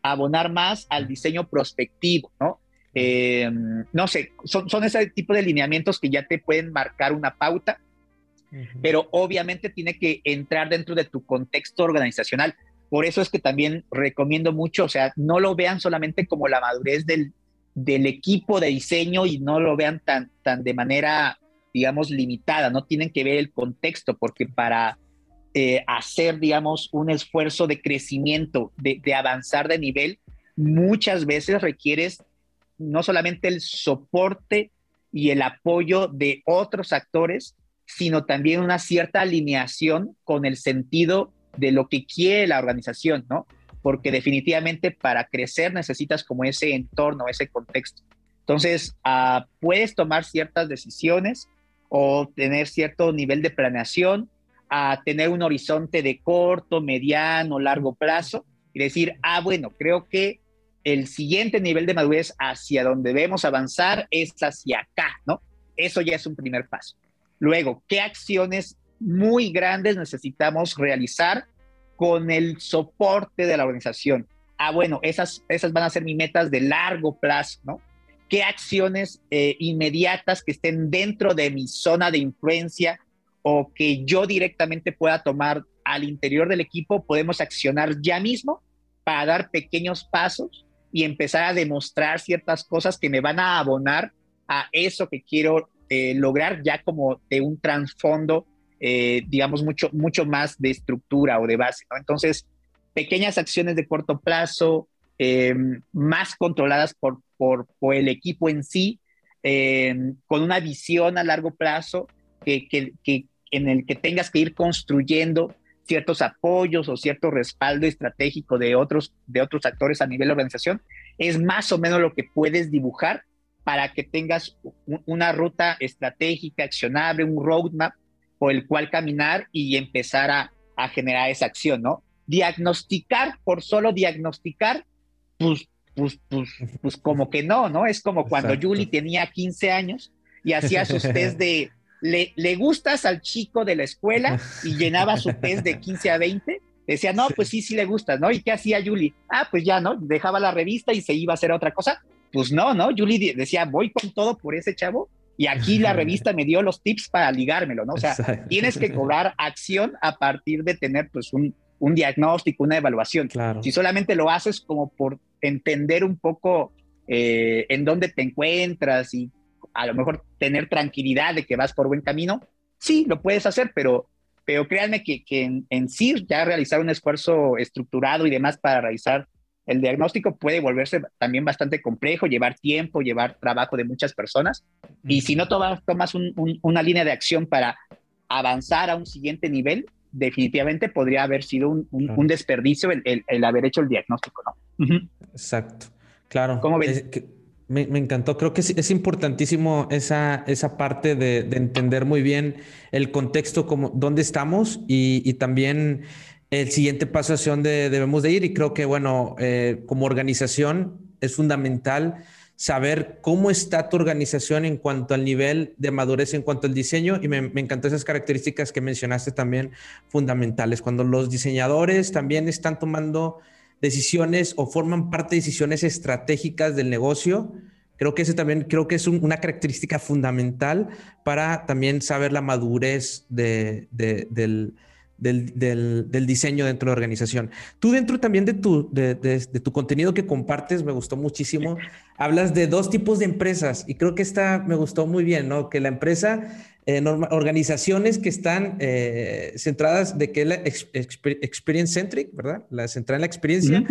abonar más al diseño prospectivo, ¿no? Eh, no sé, son, son ese tipo de lineamientos que ya te pueden marcar una pauta, pero obviamente tiene que entrar dentro de tu contexto organizacional. Por eso es que también recomiendo mucho, o sea, no lo vean solamente como la madurez del, del equipo de diseño y no lo vean tan, tan de manera, digamos, limitada, no tienen que ver el contexto, porque para eh, hacer, digamos, un esfuerzo de crecimiento, de, de avanzar de nivel, muchas veces requieres no solamente el soporte y el apoyo de otros actores, sino también una cierta alineación con el sentido de lo que quiere la organización, ¿no? Porque definitivamente para crecer necesitas como ese entorno, ese contexto. Entonces, ah, puedes tomar ciertas decisiones o tener cierto nivel de planeación, a tener un horizonte de corto, mediano, largo plazo y decir, ah, bueno, creo que el siguiente nivel de madurez hacia donde debemos avanzar es hacia acá, ¿no? Eso ya es un primer paso. Luego, ¿qué acciones muy grandes necesitamos realizar con el soporte de la organización. Ah, bueno, esas, esas van a ser mis metas de largo plazo, ¿no? ¿Qué acciones eh, inmediatas que estén dentro de mi zona de influencia o que yo directamente pueda tomar al interior del equipo podemos accionar ya mismo para dar pequeños pasos y empezar a demostrar ciertas cosas que me van a abonar a eso que quiero eh, lograr ya como de un trasfondo eh, digamos, mucho, mucho más de estructura o de base. Entonces, pequeñas acciones de corto plazo, eh, más controladas por, por, el equipo en sí, eh, con una visión a largo plazo que, que, en el que tengas que ir construyendo ciertos apoyos o cierto respaldo estratégico de otros, de otros actores a nivel de organización, es más o menos lo que puedes dibujar para que tengas una ruta estratégica, accionable, un roadmap por el cual caminar y empezar a, generar esa acción, ¿no? Diagnosticar por solo diagnosticar, pues, pues, pues, pues como que no, ¿no? Es como cuando Julie tenía 15 años y hacía sus test de, le, le gustas al chico de la escuela y llenaba su test de 15 a 20 decía, no, pues sí, sí le gustas, ¿no? ¿Y qué hacía Julie? Ah, pues ya, ¿no? Dejaba la revista y se iba a hacer otra cosa. Pues no, ¿no? Julie decía, voy con todo por ese chavo y aquí la revista me dio los tips para ligármelo, ¿no? O sea, tienes que cobrar acción a partir de tener pues un, un diagnóstico, una evaluación. Claro. Si solamente lo haces como por entender un poco eh, en dónde te encuentras y a lo mejor tener tranquilidad de que vas por buen camino, sí, lo puedes hacer, pero, pero créanme que, que en, en, sí ya realizar un esfuerzo estructurado y demás para realizar el diagnóstico puede volverse también bastante complejo, llevar tiempo, llevar trabajo de muchas personas. Y si no tomas, tomas una línea de acción para avanzar a un siguiente nivel, definitivamente podría haber sido un, desperdicio el, haber hecho el diagnóstico, ¿no? Exacto, claro. ¿Cómo ves? me, encantó, creo que es, importantísimo esa, esa parte de, entender muy bien el contexto, como, dónde estamos y, y también el siguiente paso hacia donde debemos de ir. Y creo que, bueno, eh, como organización es fundamental saber cómo está tu organización en cuanto al nivel de madurez, en cuanto al diseño. Y me, me encantó esas características que mencionaste también fundamentales. Cuando los diseñadores también están tomando decisiones o forman parte de decisiones estratégicas del negocio, creo que ese también creo que es una característica fundamental para también saber la madurez de, del, del, diseño dentro de la organización. Tú dentro también de tu, de, tu contenido que compartes, me gustó muchísimo, hablas de dos tipos de empresas y creo que esta me gustó muy bien, ¿no? Que la empresa, eh, organizaciones que están eh, centradas de que la experience centric, ¿verdad? La centrada en la experiencia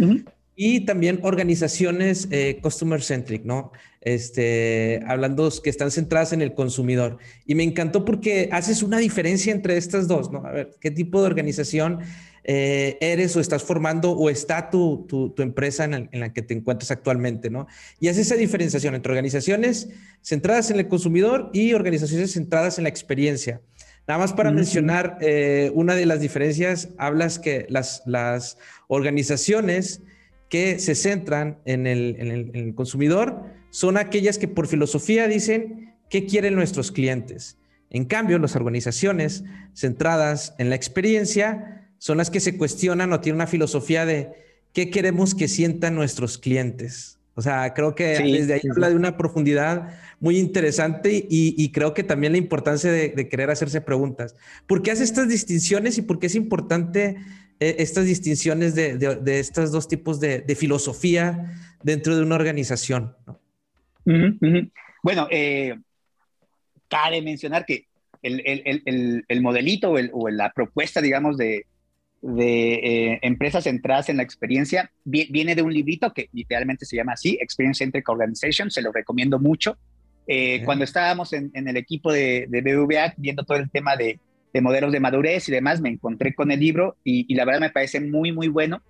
y también organizaciones eh, customer centric, ¿no? Este, hablando que están centradas en el consumidor. Y me encantó porque haces una diferencia entre estas dos, ¿no? A ver, ¿qué tipo de organización eh, eres o estás formando o está tu, tu, empresa en, la que te encuentras actualmente, ¿no? Y haces esa diferenciación entre organizaciones centradas en el consumidor y organizaciones centradas en la experiencia. Nada más para mencionar, eh, una de las diferencias, hablas que las, las organizaciones que se centran en el, en el consumidor son aquellas que por filosofía dicen qué quieren nuestros clientes. En cambio, las organizaciones centradas en la experiencia son las que se cuestionan o tienen una filosofía de qué queremos que sientan nuestros clientes. O sea, creo que desde ahí habla de una profundidad muy interesante y, creo que también la importancia de, querer hacerse preguntas. ¿Por qué hace estas distinciones y por qué es importante eh, estas distinciones de, estos dos tipos de, filosofía dentro de una organización? Bueno, eh, cabe mencionar que el, modelito o, la propuesta, digamos, de, eh, empresas centradas en la experiencia viene de un librito que literalmente se llama así, Experience Centric Organization, se lo recomiendo mucho. Eh, cuando estábamos en, el equipo de, de, BVA viendo todo el tema de, modelos de madurez y demás, me encontré con el libro y, la verdad me parece muy, muy bueno,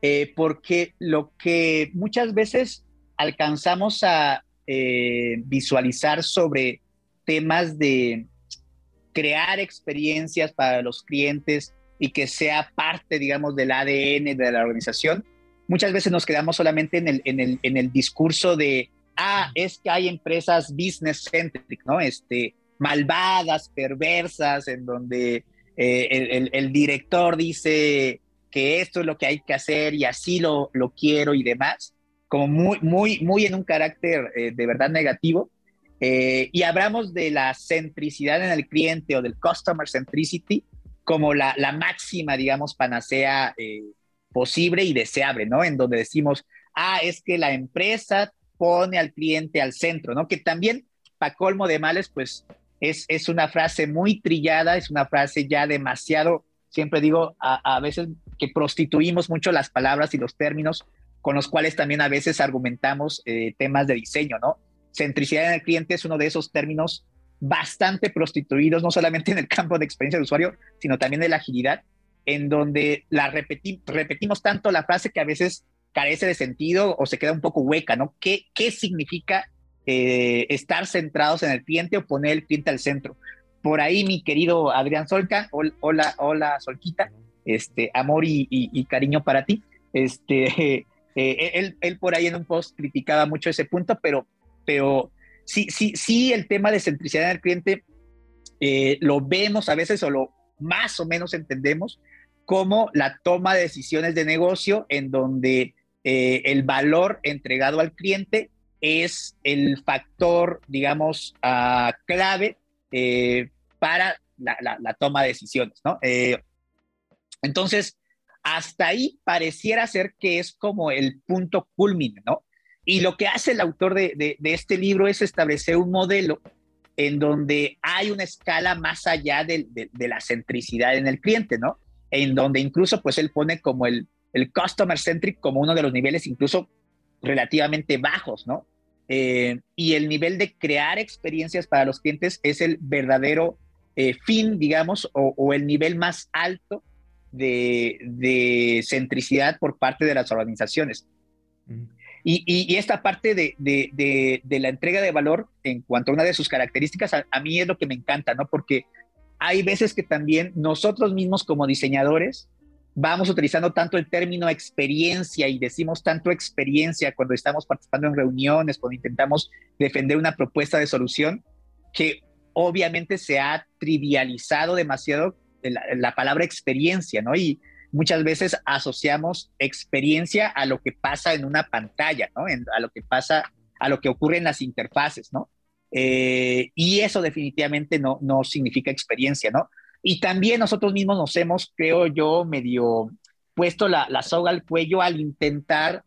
eh, porque lo que muchas veces alcanzamos a visualizar sobre temas de crear experiencias para los clientes y que sea parte, digamos, del ADN de la organización. Muchas veces nos quedamos solamente en el, en el, en el discurso de, ah, es que hay empresas business centric, ¿no? Este, malvadas, perversas, en donde eh, el, el, director dice que esto es lo que hay que hacer y así lo, lo quiero y demás, como muy, muy, muy en un carácter eh, de verdad negativo. Eh, y hablamos de la centricidad en el cliente o del customer centricity como la, la máxima, digamos, panacea eh, posible y deseable, ¿no? En donde decimos, ah, es que la empresa pone al cliente al centro, ¿no? Que también, para colmo de males, pues es, es una frase muy trillada, es una frase ya demasiado, siempre digo, a, a veces que prostituimos mucho las palabras y los términos con los cuales también a veces argumentamos eh, temas de diseño, ¿no? centricidad en el cliente es uno de esos términos bastante prostituidos, no solamente en el campo de experiencia de usuario, sino también de la agilidad, en donde la repetimos tanto la frase que a veces carece de sentido o se queda un poco hueca, ¿no? ¿Qué, qué significa eh, estar centrados en el cliente o poner el cliente al centro? Por ahí, mi querido Adrián Solca, hola, hola Solquita, este, amor y, cariño para ti. Este, eh, él, él por ahí en un post criticaba mucho ese punto, pero pero sí, sí, sí, el tema de centricidad del cliente eh, lo vemos a veces o lo más o menos entendemos como la toma de decisiones de negocio en donde eh, el valor entregado al cliente es el factor, digamos, uh, clave eh, para la, la, toma de decisiones, ¿no? entonces, hasta ahí pareciera ser que es como el punto culmine, ¿no? Y lo que hace el autor de, este libro es establecer un modelo en donde hay una escala más allá de, la centricidad en el cliente, ¿no? En donde incluso pues él pone como el, customer centric como uno de los niveles incluso relativamente bajos, ¿no? Eh, y el nivel de crear experiencias para los clientes es el verdadero eh, fin, digamos, o, el nivel más alto de, de, centricidad por parte de las organizaciones. Y, esta parte de, la entrega de valor en cuanto a una de sus características, a, mí es lo que me encanta, ¿no? Porque hay veces que también nosotros mismos como diseñadores vamos utilizando tanto el término experiencia y decimos tanto experiencia cuando estamos participando en reuniones, cuando intentamos defender una propuesta de solución, que obviamente se ha trivializado demasiado la, la palabra experiencia, ¿no? Y, muchas veces asociamos experiencia a lo que pasa en una pantalla, ¿no? a lo que pasa, a lo que ocurre en las interfaces, ¿no? Eh, y eso definitivamente no, no significa experiencia, ¿no? Y también nosotros mismos nos hemos, creo yo, medio puesto la, soga al cuello al intentar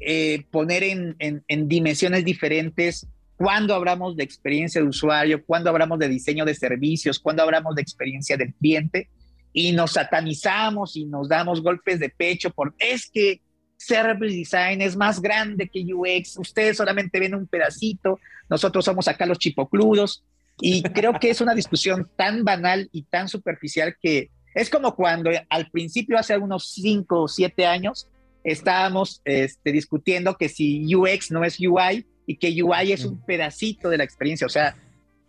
eh, poner en, en, dimensiones diferentes cuando hablamos de experiencia de usuario, cuando hablamos de diseño de servicios, cuando hablamos de experiencia del cliente y nos satanizamos y nos damos golpes de pecho por es que Service Design es más grande que UX, ustedes solamente ven un pedacito, nosotros somos acá los chipocludos y creo que es una discusión tan banal y tan superficial que es como cuando al principio, hace unos 5 o 7 años, estábamos este, discutiendo que si UX no es UI y que UI es un pedacito de la experiencia, o sea,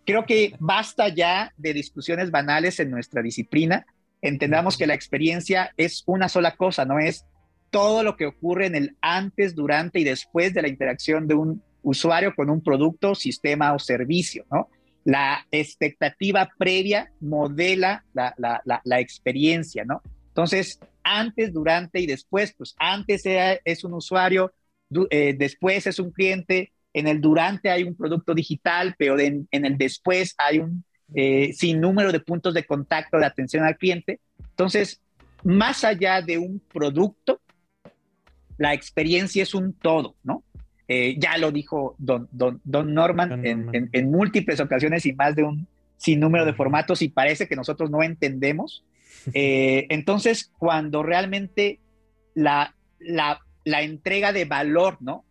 creo que basta ya de discusiones banales en nuestra disciplina. Entendamos que la experiencia es una sola cosa, no es todo lo que ocurre en el antes, durante y después de la interacción de un usuario con un producto, sistema o servicio, ¿no? La expectativa previa modela la, la, la, experiencia, ¿no? Entonces, antes, durante y después, pues antes es un usuario, eh, después es un cliente, en el durante hay un producto digital, pero en, el después hay un eh, sinnúmero de puntos de contacto de atención al cliente. Entonces, más allá de un producto, la experiencia es un todo, ¿no? Eh, ya lo dijo Don, don, Norman, En, múltiples ocasiones y más de un sinnúmero de formatos y parece que nosotros no entendemos. Eh, entonces, cuando realmente la, la, la, entrega de valor, ¿no?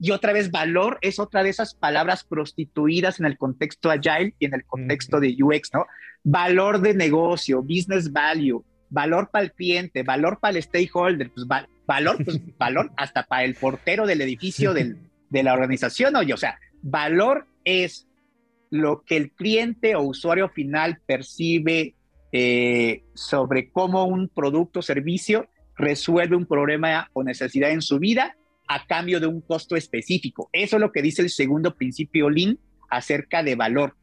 Y otra vez, valor es otra de esas palabras prostituidas en el contexto agile y en el contexto de UX, ¿no? Valor de negocio, business value, valor para el cliente, valor para el stakeholder, pues valor, pues valor hasta para el portero del edificio del, de la organización, oye, o sea, valor es lo que el cliente o usuario final percibe eh, sobre cómo un producto o servicio resuelve un problema o necesidad en su vida a cambio de un costo específico. Eso es lo que dice el segundo principio Lean acerca de valor.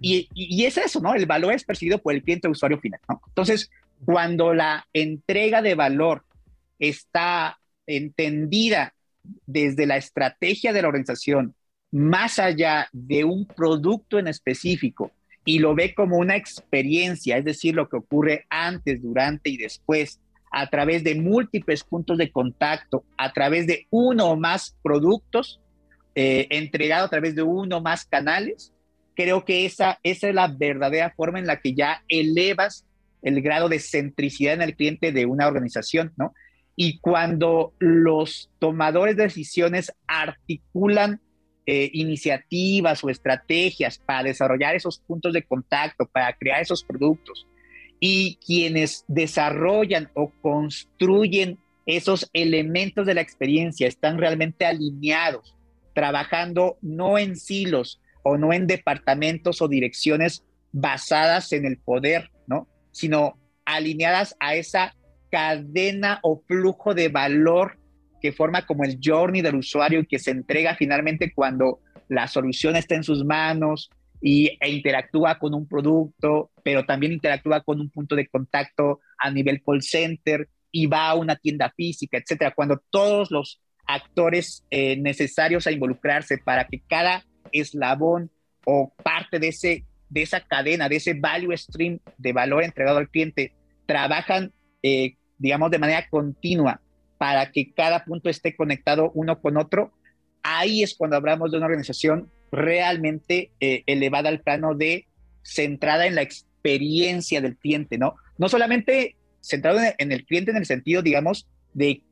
y, y, es eso, ¿no? El valor es percibido por el cliente usuario final, ¿no? Entonces, cuando la entrega de valor está entendida desde la estrategia de la organización, más allá de un producto en específico, y lo ve como una experiencia, es decir, lo que ocurre antes, durante y después, a través de múltiples puntos de contacto, a través de uno o más productos, eh, entregado a través de uno o más canales, creo que esa, esa es la verdadera forma en la que ya elevas el grado de centricidad en el cliente de una organización, ¿no? Y cuando los tomadores de decisiones articulan eh, iniciativas o estrategias para desarrollar esos puntos de contacto, para crear esos productos, y quienes desarrollan o construyen esos elementos de la experiencia están realmente alineados, trabajando no en silos o no en departamentos o direcciones basadas en el poder, ¿no? sino alineadas a esa cadena o flujo de valor que forma como el journey del usuario y que se entrega finalmente cuando la solución está en sus manos y, e interactúa con un producto, pero también interactúa con un punto de contacto a nivel call center y va a una tienda física, etcétera. Cuando todos los actores eh, necesarios a involucrarse para que cada eslabón o parte de ese de esa cadena, de ese value stream de valor entregado al cliente, trabajan, eh, digamos, de manera continua para que cada punto esté conectado uno con otro, ahí es cuando hablamos de una organización realmente eh, elevada al plano de centrada en la experiencia del cliente, ¿no? No solamente centrado en el cliente en el sentido, digamos, de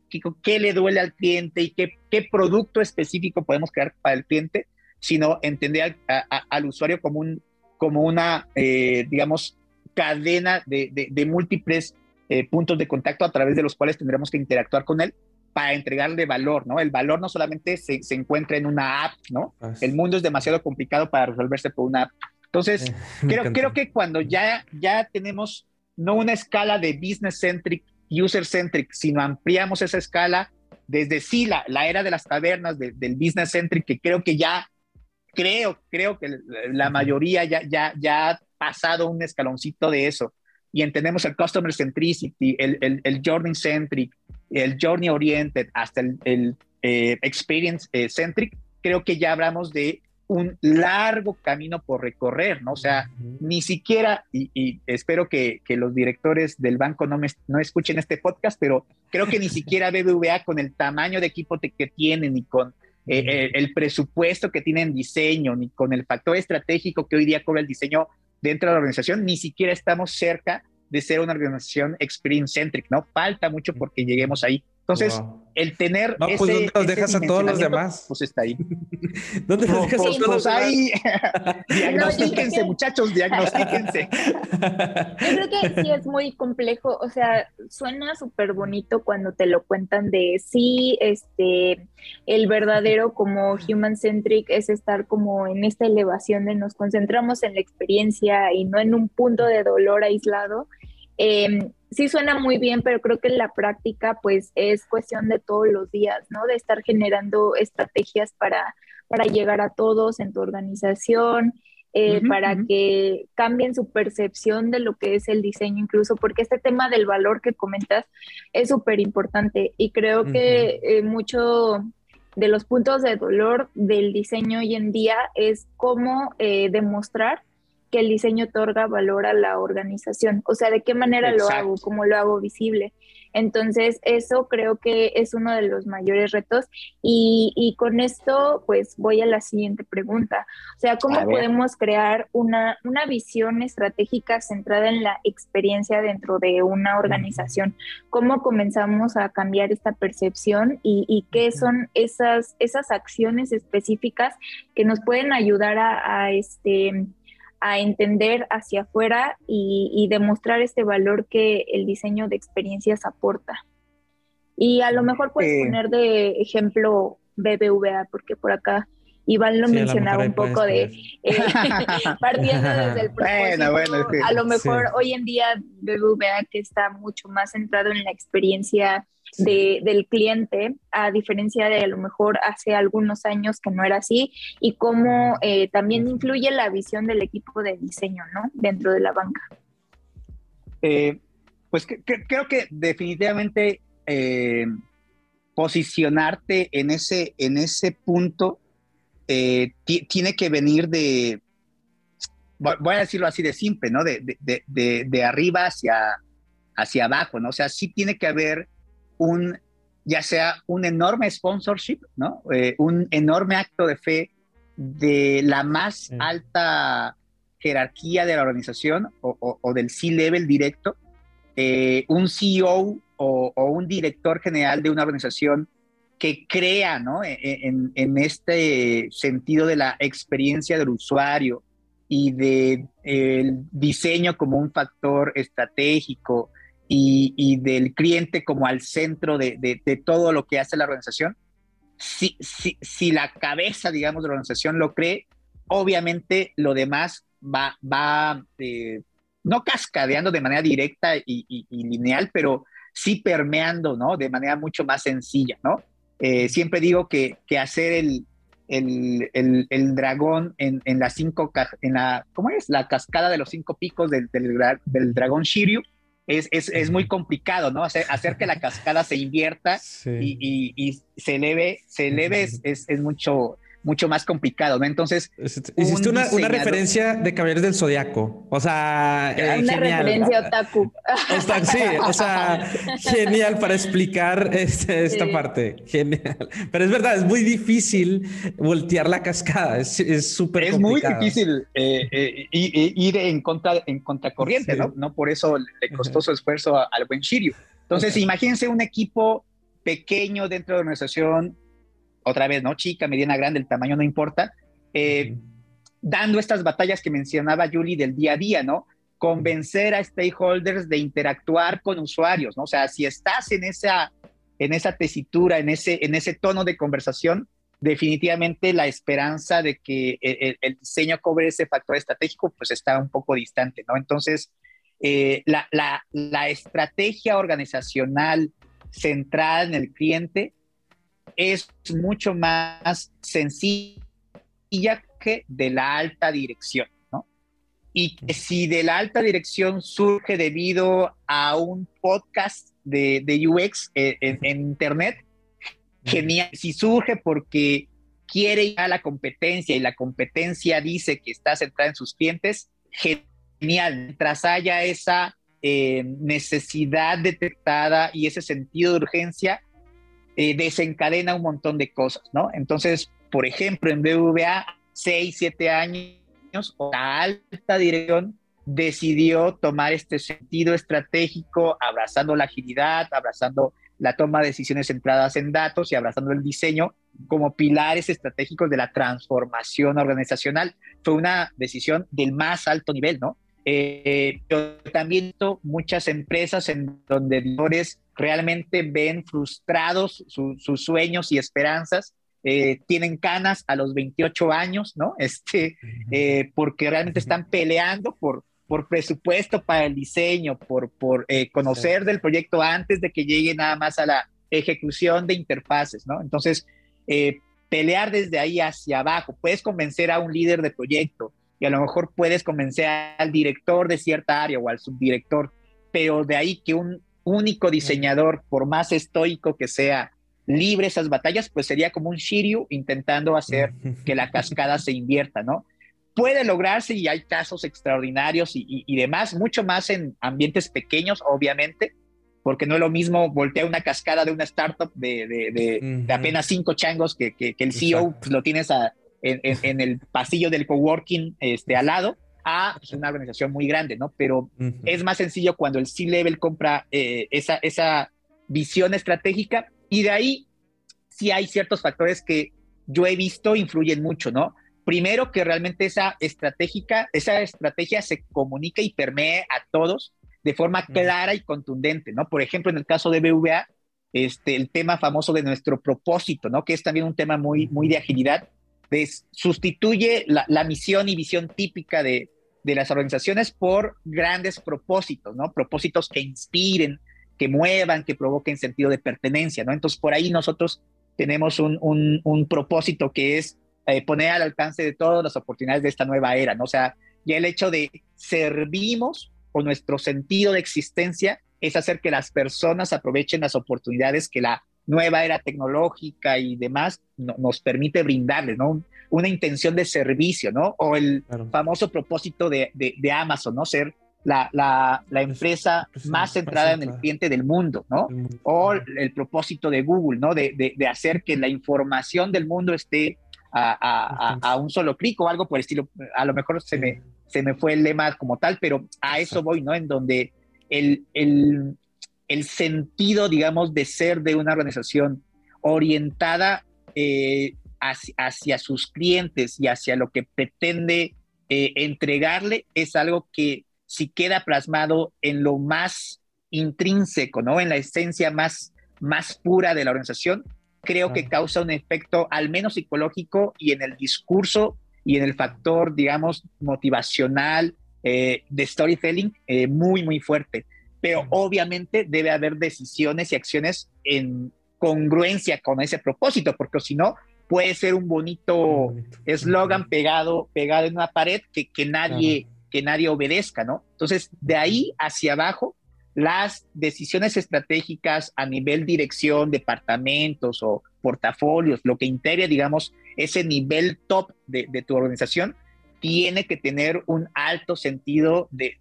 qué, le duele al cliente y qué, producto específico podemos crear para el cliente, sino entender al usuario como un como una, eh, digamos, cadena de, múltiples eh, puntos de contacto a través de los cuales tendremos que interactuar con él para entregarle valor, ¿no? El valor no solamente se, encuentra en una app, ¿no? El mundo es demasiado complicado para resolverse por una app. Entonces, eh, creo, creo que cuando ya, ya tenemos no una escala de business-centric, user-centric, sino ampliamos esa escala desde sí la, la era de las tabernas, del business-centric, que creo que ya creo, creo que la mayoría ya, ya, ya ha pasado un escaloncito de eso y entendemos el customer centricity, el, el, el journey centric, el journey oriented, hasta el, el eh, experience eh, centric, creo que ya hablamos de un largo camino por recorrer, ¿no? O sea, ni siquiera, y, espero que, que, los directores del banco no, me, no escuchen este podcast, pero creo que ni siquiera BBVA con el tamaño de equipo que tienen y con eh, eh, el presupuesto que tiene en diseño, ni con el factor estratégico que hoy día cobra el diseño dentro de la organización, ni siquiera estamos cerca de ser una organización experience-centric, ¿no? Falta mucho porque lleguemos ahí. Entonces, el tener. No, pues ¿dónde los dejas a todos los demás? Pues está ahí. ¿Dónde los dejas a pues, todos los pues ahí? diagnostíquense, muchachos, diagnostíquense. Yo creo que sí es muy complejo. O sea, suena súper bonito cuando te lo cuentan de sí, este, el verdadero como human centric es estar como en esta elevación de nos concentramos en la experiencia y no en un punto de dolor aislado. Eh, sí suena muy bien, pero creo que en la práctica pues es cuestión de todos los días, ¿no? De estar generando estrategias para, para llegar a todos en tu organización, eh, para que cambien su percepción de lo que es el diseño incluso, porque este tema del valor que comentas es súper importante y creo que eh, mucho de los puntos de dolor del diseño hoy en día es cómo eh, demostrar que el diseño otorga valor a la organización. O sea, de qué manera lo hago, cómo lo hago visible. Entonces, eso creo que es uno de los mayores retos. Y, con esto, pues voy a la siguiente pregunta. O sea, ¿cómo podemos crear una, una visión estratégica centrada en la experiencia dentro de una organización? ¿Cómo comenzamos a cambiar esta percepción y, qué son esas, esas acciones específicas que nos pueden ayudar a, a este a entender hacia afuera y, demostrar este valor que el diseño de experiencias aporta. Y a lo mejor puedes poner de ejemplo BBVA, porque por acá Iván lo mencionaba un poco de eh, partiendo desde el propósito. a lo mejor hoy en día BBVA que está mucho más centrado en la experiencia del cliente, a diferencia de a lo mejor hace algunos años que no era así, y cómo eh, también influye la visión del equipo de diseño, ¿no? Dentro de la banca. Eh, pues creo que definitivamente eh, posicionarte en ese, en ese punto tiene que venir de, voy a decirlo así de simple, ¿no? De, de, de arriba hacia, hacia abajo, ¿no? O sea, sí tiene que haber un, ya sea un enorme sponsorship, ¿no? Eh, un enorme acto de fe de la más alta jerarquía de la organización o, del C-level directo, eh, un CEO o, un director general de una organización que crea ¿no? E, e, en, este sentido de la experiencia del usuario y del diseño como un factor estratégico y, del cliente como al centro de, de, todo lo que hace la organización, si, si, si, la cabeza, digamos, de la organización lo cree, obviamente lo demás va, va eh, no cascadeando de manera directa y, lineal, pero sí permeando, ¿no? De manera mucho más sencilla, ¿no? Eh, siempre digo que, que hacer el, el, el, el, dragón en, en, la cinco, en la, ¿cómo es? La cascada de los cinco picos del, del, del dragón Shiryu, es, es, es, muy complicado, ¿no? Hacer, hacer, que la cascada se invierta y, y, y, se eleve, se eleve es, es, mucho, mucho más complicado, ¿no? Entonces. Hiciste una, una, referencia de Caballeros del Zodiaco. O sea, eh, una referencia otaku. sí, o sea, genial para explicar este, esta parte. Genial. Pero es verdad, es muy difícil voltear la cascada. Es súper Es, muy difícil eh, eh, ir en contra en contracorriente, ¿no? ¿no? Por eso le costó su esfuerzo al buen Shiryu. Entonces, imagínense un equipo pequeño dentro de la organización otra vez, ¿no? Chica, mediana, grande, el tamaño no importa, eh, dando estas batallas que mencionaba Julie del día a día, ¿no? Convencer a stakeholders de interactuar con usuarios, ¿no? O sea, si estás en esa, en esa tesitura, en ese, en ese tono de conversación, definitivamente la esperanza de que el, diseño cobre ese factor estratégico, pues está un poco distante, ¿no? Entonces, eh, la, la, la estrategia organizacional centrada en el cliente es mucho más sencilla que de la alta dirección, ¿no? Y que si de la alta dirección surge debido a un podcast de, UX eh, en, Internet, genial. Si surge porque quiere ir a la competencia y la competencia dice que está centrada en sus clientes, genial. Mientras haya esa eh, necesidad detectada y ese sentido de urgencia, eh, desencadena un montón de cosas, ¿no? Entonces, por ejemplo, en BVA, 6, 7 años, la alta dirección decidió tomar este sentido estratégico, abrazando la agilidad, abrazando la toma de decisiones centradas en datos y abrazando el diseño como pilares estratégicos de la transformación organizacional. Fue una decisión del más alto nivel, ¿no? Eh, pero también muchas empresas en donde realmente ven frustrados sus sueños y esperanzas, eh, tienen canas a los 28 años, ¿no? Este, eh, porque realmente están peleando por, por presupuesto para el diseño, por, por conocer del proyecto antes de que llegue nada más a la ejecución de interfaces, ¿no? Entonces, pelear desde ahí hacia abajo, puedes convencer a un líder de proyecto, y a lo mejor puedes convencer al director de cierta área o al subdirector, pero de ahí que un único diseñador, por más estoico que sea, libre esas batallas, pues sería como un Shiryu intentando hacer que la cascada se invierta, ¿no? Puede lograrse y hay casos extraordinarios y, demás, mucho más en ambientes pequeños, obviamente, porque no es lo mismo voltear una cascada de una startup de, apenas cinco changos que, el CEO pues, lo tienes a, en, el pasillo del coworking este, al lado a pues, una organización muy grande, ¿no? Pero es más sencillo cuando el C-Level compra eh, esa, esa visión estratégica y de ahí sí hay ciertos factores que yo he visto influyen mucho, ¿no? Primero que realmente esa estratégica, esa estrategia se comunica y permee a todos de forma clara y contundente, ¿no? Por ejemplo, en el caso de BVA, este, el tema famoso de nuestro propósito, ¿no? Que es también un tema muy, muy de agilidad sustituye la, misión y visión típica de, las organizaciones por grandes propósitos, ¿no? Propósitos que inspiren, que muevan, que provoquen sentido de pertenencia, ¿no? Entonces, por ahí nosotros tenemos un, propósito que es eh, poner al alcance de todas las oportunidades de esta nueva era, ¿no? O sea, ya el hecho de servimos o nuestro sentido de existencia es hacer que las personas aprovechen las oportunidades que la nueva era tecnológica y demás nos permite brindarles, ¿no? Una intención de servicio, ¿no? O el famoso propósito de, de, Amazon, ¿no? Ser la, la, la empresa más centrada en el cliente del mundo, ¿no? O el propósito de Google, ¿no? De, de, hacer que la información del mundo esté a, a, a, un solo clic o algo por el estilo. A lo mejor se, me, se me fue el lema como tal, pero a eso voy, ¿no? En donde el, el, el sentido, digamos, de ser de una organización orientada eh, hacia, sus clientes y hacia lo que pretende eh, entregarle es algo que si queda plasmado en lo más intrínseco, ¿no? En la esencia más, más pura de la organización, creo que causa un efecto al menos psicológico y en el discurso y en el factor, digamos, motivacional eh, de storytelling muy, muy fuerte pero obviamente debe haber decisiones y acciones en congruencia con ese propósito, porque si no, puede ser un bonito eslogan pegado, pegado en una pared que, que nadie, que nadie obedezca, ¿no? Entonces, de ahí hacia abajo, las decisiones estratégicas a nivel dirección, departamentos o portafolios, lo que integre, digamos, ese nivel top de, de tu organización, tiene que tener un alto sentido de,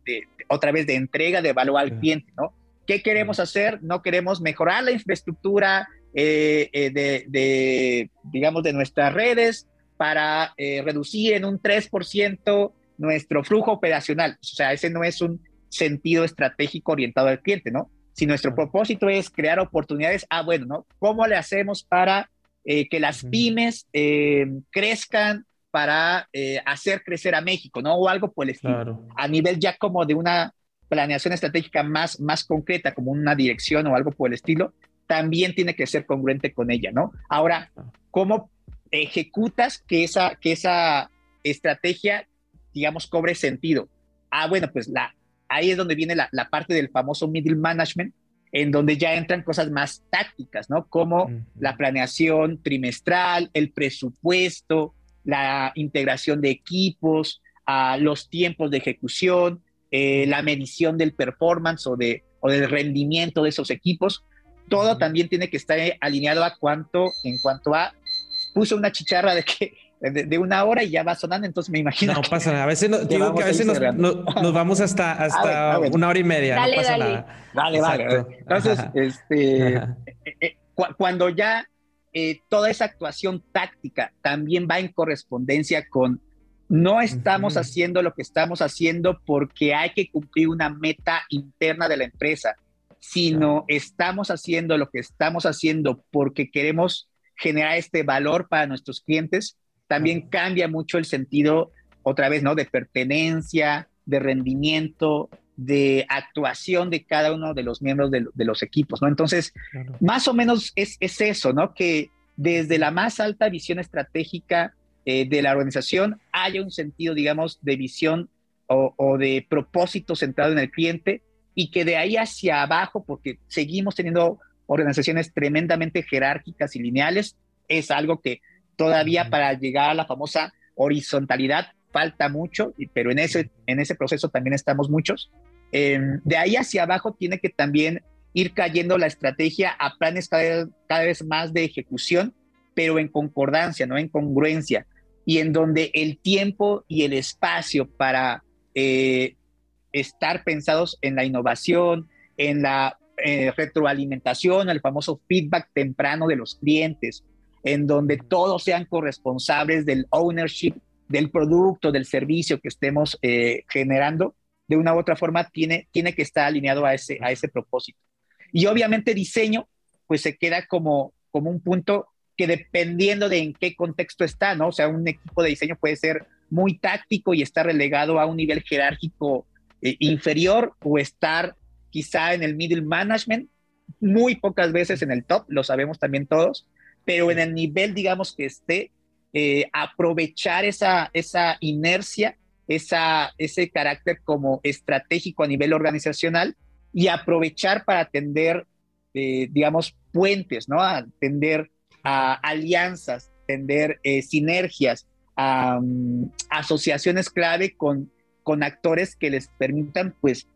otra vez, de entrega de valor al cliente, ¿no? ¿Qué queremos hacer? No queremos mejorar la infraestructura eh, eh, de, digamos, de nuestras redes para eh, reducir en un 3% nuestro flujo operacional. O sea, ese no es un sentido estratégico orientado al cliente, ¿no? Si nuestro propósito es crear oportunidades, ah, bueno, ¿no? ¿Cómo le hacemos para que las pymes crezcan para eh, hacer crecer a México, ¿no? O algo por el estilo. A nivel ya como de una planeación estratégica más, más concreta, como una dirección o algo por el estilo, también tiene que ser congruente con ella, ¿no? Ahora, ¿cómo ejecutas que esa, que esa estrategia, digamos, cobre sentido? Ah, bueno, pues la, ahí es donde viene la, la parte del famoso middle management, en donde ya entran cosas más tácticas, ¿no? Como la planeación trimestral, el presupuesto, la integración de equipos, a los tiempos de ejecución, eh, la medición del performance o, de, o del rendimiento de esos equipos. Todo también tiene que estar alineado a cuánto, en cuanto a, puse una chicharra de que de, una hora y ya va sonando, entonces me imagino. No pasa nada. A veces, digo que a veces nos, nos, vamos hasta, hasta ah, una hora y media. Dale, no pasa dale. nada. Dale, vale. Entonces, este, eh, eh, cuando ya eh, toda esa actuación táctica también va en correspondencia con no estamos haciendo lo que estamos haciendo porque hay que cumplir una meta interna de la empresa. sino estamos haciendo lo que estamos haciendo porque queremos generar este valor para nuestros clientes, también cambia mucho el sentido, otra vez, ¿no? De pertenencia, de rendimiento, de actuación de cada uno de los miembros de, los equipos, ¿no? Entonces, más o menos es, eso, ¿no? Que desde la más alta visión estratégica eh, de la organización haya un sentido, digamos, de visión o, o, de propósito centrado en el cliente y que de ahí hacia abajo, porque seguimos teniendo organizaciones tremendamente jerárquicas y lineales, es algo que todavía para llegar a la famosa horizontalidad falta mucho, pero en ese, en ese proceso también estamos muchos. Em, de ahí hacia abajo tiene que también ir cayendo la estrategia a planes cada, vez más de ejecución, pero en concordancia, no en congruencia, y en donde el tiempo y el espacio para eh, estar pensados en la innovación, en la eh, retroalimentación, el famoso feedback temprano de los clientes, en donde todos sean corresponsables del ownership del producto, del servicio que estemos eh, generando, de una u otra forma tiene, tiene que estar alineado a ese, a ese propósito. Y obviamente diseño, pues se queda como, como un punto que dependiendo de en qué contexto está, ¿no? O sea, un equipo de diseño puede ser muy táctico y estar relegado a un nivel jerárquico eh, inferior o estar quizá en el middle management, muy pocas veces en el top, lo sabemos también todos, pero en el nivel, digamos, que esté, eh, aprovechar esa, esa inercia, esa, ese carácter como estratégico a nivel organizacional y aprovechar para atender, eh, digamos, puentes, ¿no? Atender a alianzas, atender eh, sinergias, a, asociaciones clave con, con actores que les permitan, pues,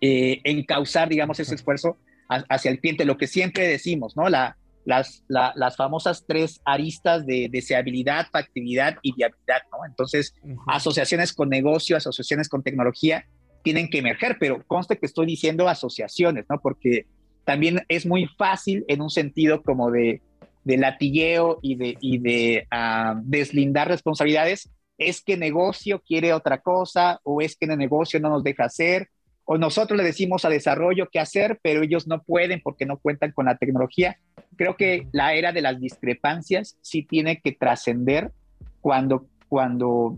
encauzar, digamos, ese esfuerzo hacia el cliente, lo que siempre decimos, ¿no? La, las, las famosas tres aristas de deseabilidad, factibilidad y viabilidad, ¿no? Entonces, asociaciones con negocio, asociaciones con tecnología, tienen que emerger, pero conste que estoy diciendo asociaciones, ¿no? Porque también es muy fácil en un sentido como de, de latilleo y de, y de ah, deslindar responsabilidades, es que negocio quiere otra cosa o es que el negocio no nos deja hacer o nosotros le decimos a desarrollo qué hacer, pero ellos no pueden porque no cuentan con la tecnología. Creo que la era de las discrepancias sí tiene que trascender cuando, cuando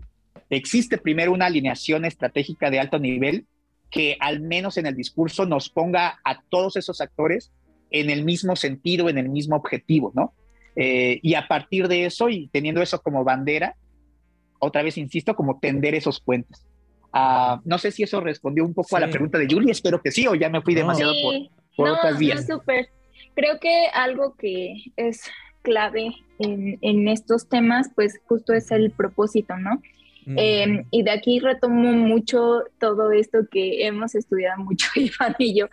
existe primero una alineación estratégica de alto nivel que al menos en el discurso nos ponga a todos esos actores en el mismo sentido, en el mismo objetivo, ¿no? Eh, y a partir de eso y teniendo eso como bandera, otra vez insisto, como tender esos puentes. Ah, no sé si eso respondió un poco a la pregunta de Julie, espero que sí, o ya me fui demasiado por, otras vías. No, súper. Creo que algo que es clave en, en, estos temas, pues justo es el propósito, ¿no? Em, y de aquí retomo mucho todo esto que hemos estudiado mucho, Iván y yo,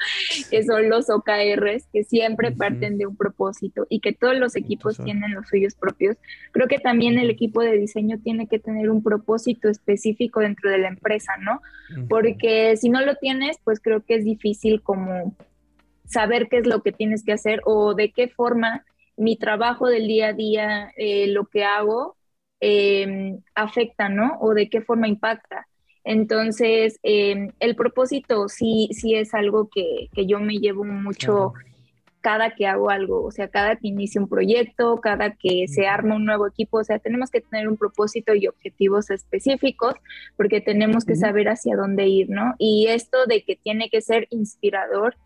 que son los OKRs, que siempre parten de un propósito y que todos los equipos tienen los suyos propios. Creo que también el equipo de diseño tiene que tener un propósito específico dentro de la empresa, ¿no? Porque si no lo tienes, pues creo que es difícil como saber qué es lo que tienes que hacer o de qué forma mi trabajo del día a día, eh, lo que hago, Em, afecta, ¿no? O de qué forma impacta. Entonces, em, el propósito sí, sí es algo que, yo me llevo mucho cada que hago algo, o sea, cada que inicio un proyecto, cada que se arma un nuevo equipo, o sea, tenemos que tener un propósito y objetivos específicos porque tenemos que saber hacia dónde ir, ¿no? Y esto de que tiene que ser inspirador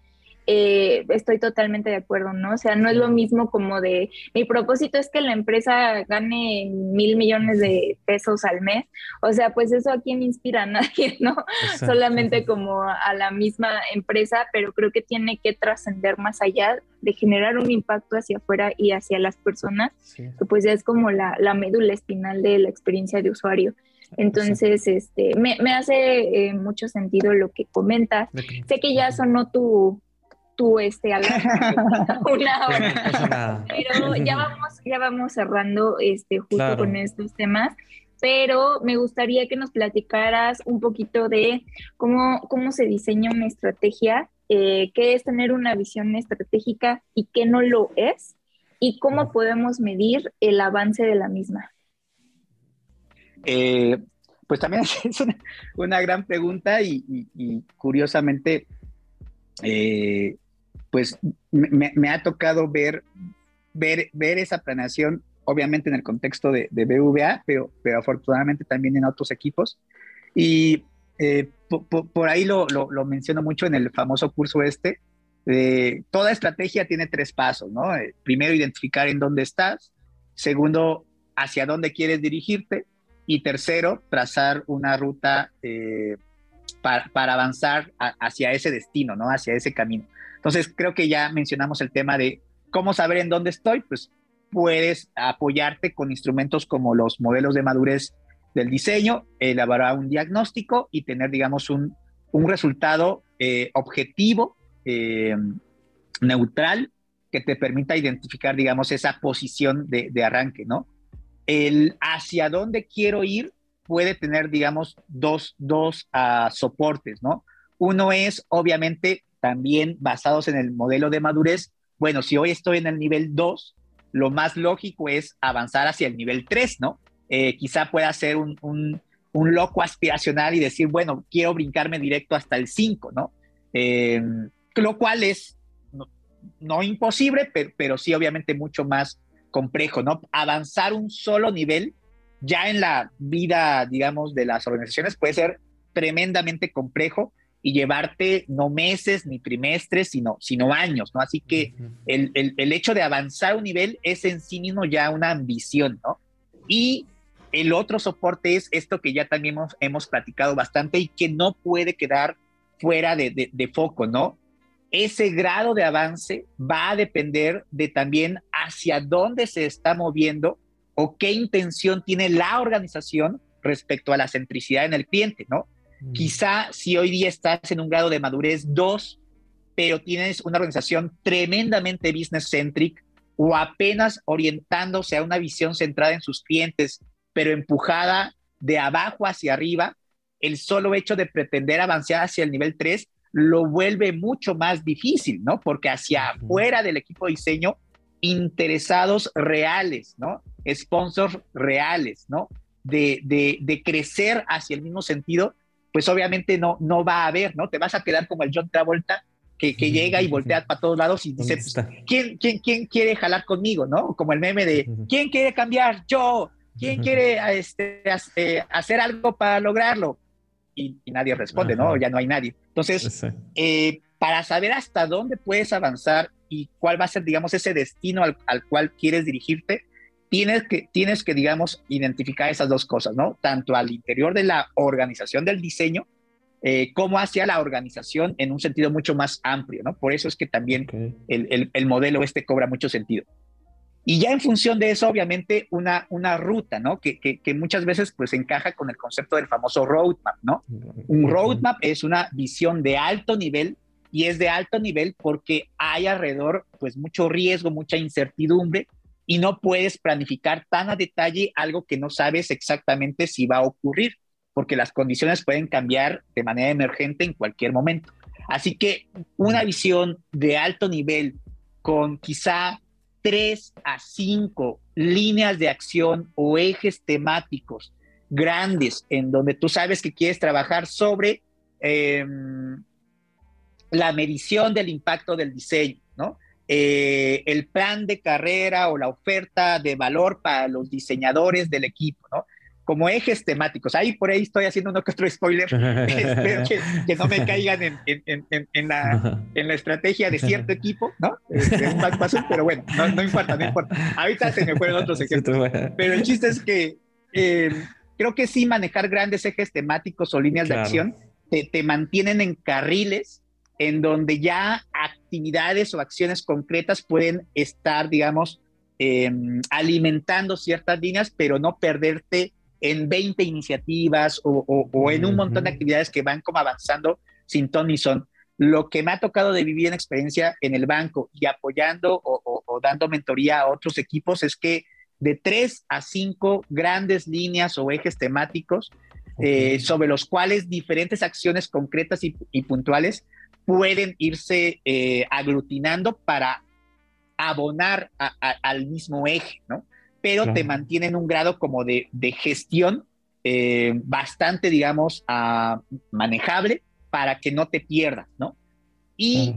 eh, estoy totalmente de acuerdo, ¿no? O sea, no es lo mismo como de, mi propósito es que la empresa gane mil millones de pesos al mes, o sea, pues eso a quién inspira a nadie, ¿no? Solamente como a la misma empresa, pero creo que tiene que trascender más allá de generar un impacto hacia afuera y hacia las personas, que pues ya es como la, médula espinal de la experiencia de usuario. Entonces, este, me, hace eh, mucho sentido lo que comentas. Sé que ya sonó tu, tú este, una hora. Pero ya vamos, ya vamos cerrando este, justo con estos temas. Pero me gustaría que nos platicaras un poquito de cómo, cómo se diseña una estrategia, eh, qué es tener una visión estratégica y qué no lo es, y cómo podemos medir el avance de la misma. Eh, pues también es una, gran pregunta y, curiosamente eh, pues me, ha tocado ver, ver, ver esa planeación, obviamente en el contexto de, de BVA, pero, pero afortunadamente también en otros equipos. Y eh, por, ahí lo, lo, menciono mucho en el famoso curso este. toda estrategia tiene tres pasos, ¿no? Eh, primero, identificar en dónde estás. Segundo, hacia dónde quieres dirigirte. Y tercero, trazar una ruta eh, para, para, avanzar hacia ese destino, ¿no? Hacia ese camino. Entonces, creo que ya mencionamos el tema de cómo saber en dónde estoy, pues puedes apoyarte con instrumentos como los modelos de madurez del diseño, elaborar un diagnóstico y tener, digamos, un, un resultado eh, objetivo, eh, neutral, que te permita identificar, digamos, esa posición de, de, arranque, ¿no? El hacia dónde quiero ir puede tener, digamos, dos, dos uh, soportes, ¿no? Uno es, obviamente, también basados en el modelo de madurez. Bueno, si hoy estoy en el nivel 2, lo más lógico es avanzar hacia el nivel 3, ¿no? Eh, quizá pueda ser un, un, loco aspiracional y decir, bueno, quiero brincarme directo hasta el 5, ¿no? Eh, lo cual es no, imposible, pero, pero, sí obviamente mucho más complejo, ¿no? Avanzar un solo nivel ya en la vida, digamos, de las organizaciones puede ser tremendamente complejo y llevarte no meses ni trimestres, sino, sino años, ¿no? Así que el, el, el, hecho de avanzar un nivel es en sí mismo ya una ambición, ¿no? Y el otro soporte es esto que ya también hemos, platicado bastante y que no puede quedar fuera de, foco, ¿no? Ese grado de avance va a depender de también hacia dónde se está moviendo o qué intención tiene la organización respecto a la centricidad en el cliente, ¿no? Mm. Quizá si hoy día estás en un grado de madurez 2, pero tienes una organización tremendamente business-centric o apenas orientándose a una visión centrada en sus clientes pero empujada de abajo hacia arriba, el solo hecho de pretender avanzar hacia el nivel 3 lo vuelve mucho más difícil, ¿no? Porque hacia afuera del equipo de diseño, interesados reales, ¿no? Sponsors reales, ¿no? De, de, crecer hacia el mismo sentido, pues obviamente no, no va a haber, ¿no? Te vas a quedar como el John Travolta que, que llega y voltea para todos lados y dice, pues, ¿quién, quién, ¿quién quiere jalar conmigo, no? Como el meme de, ¿quién quiere cambiar? Yo, ¿Quién quiere este, hacer algo para lograrlo? Y, nadie responde, ¿no? Ya no hay nadie. Entonces, eh, para saber hasta dónde puedes avanzar y cuál va a ser, digamos, ese destino al, cual quieres dirigirte, tienes que, tienes que, digamos, identificar esas dos cosas, ¿no? Tanto al interior de la organización del diseño, eh, como hacia la organización en un sentido mucho más amplio, ¿no? Por eso es que también el, el, el modelo este cobra mucho sentido. Y ya en función de eso, obviamente, una, una ruta, ¿no? Que, que, muchas veces pues encaja con el concepto del famoso roadmap, ¿no? Un roadmap es una visión de alto nivel y es de alto nivel porque hay alrededor pues mucho riesgo, mucha incertidumbre y no puedes planificar tan a detalle algo que no sabes exactamente si va a ocurrir, porque las condiciones pueden cambiar de manera emergente en cualquier momento. Así que una visión de alto nivel con quizá tres a cinco líneas de acción o ejes temáticos grandes en donde tú sabes que quieres trabajar sobre em, la medición del impacto del diseño, ¿no? Eh, el plan de carrera o la oferta de valor para los diseñadores del equipo, ¿no? como ejes temáticos. Ahí por ahí estoy haciendo uno que otro spoiler. Espero que, no me caigan en, en, en, en, la, en la estrategia de cierto equipo, ¿no? Este, pero bueno, no, no, importa, no importa. Ahorita se me fueron otros ejemplos. Pero el chiste es que eh, creo que sí manejar grandes ejes temáticos o líneas de acción te, te mantienen en carriles en donde ya actividades o acciones concretas pueden estar, digamos, eh, alimentando ciertas líneas, pero no perderte en 20 iniciativas o, en un montón de actividades que van como avanzando sin ton ni son. Lo que me ha tocado de vivir en experiencia en el banco y apoyando o, dando mentoría a otros equipos es que de tres a cinco grandes líneas o ejes temáticos eh, sobre los cuales diferentes acciones concretas y, puntuales pueden irse eh, aglutinando para abonar al mismo eje, ¿no? pero te mantienen un grado como de, gestión eh, bastante, digamos, ah, manejable para que no te pierdas, ¿no? Y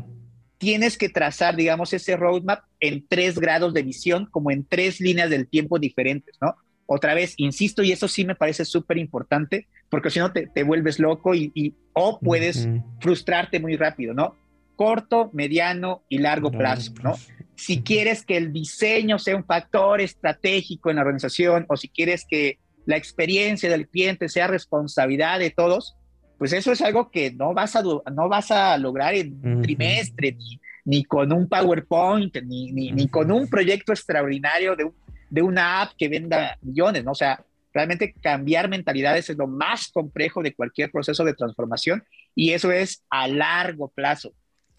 tienes que trazar, digamos, ese roadmap en tres grados de visión, como en tres líneas del tiempo diferentes, ¿no? Otra vez, insisto, y eso sí me parece súper importante, porque si no te, vuelves loco y, o puedes frustrarte muy rápido, ¿no? Corto, mediano y largo plazo, ¿no? Si quieres que el diseño sea un factor estratégico en la organización o si quieres que la experiencia del cliente sea responsabilidad de todos, pues eso es algo que no vas a, no vas a lograr en un trimestre, ni, ni, con un PowerPoint, ni, ni, con un proyecto extraordinario de, de, una app que venda millones, ¿no? O sea, realmente cambiar mentalidades es lo más complejo de cualquier proceso de transformación y eso es a largo plazo.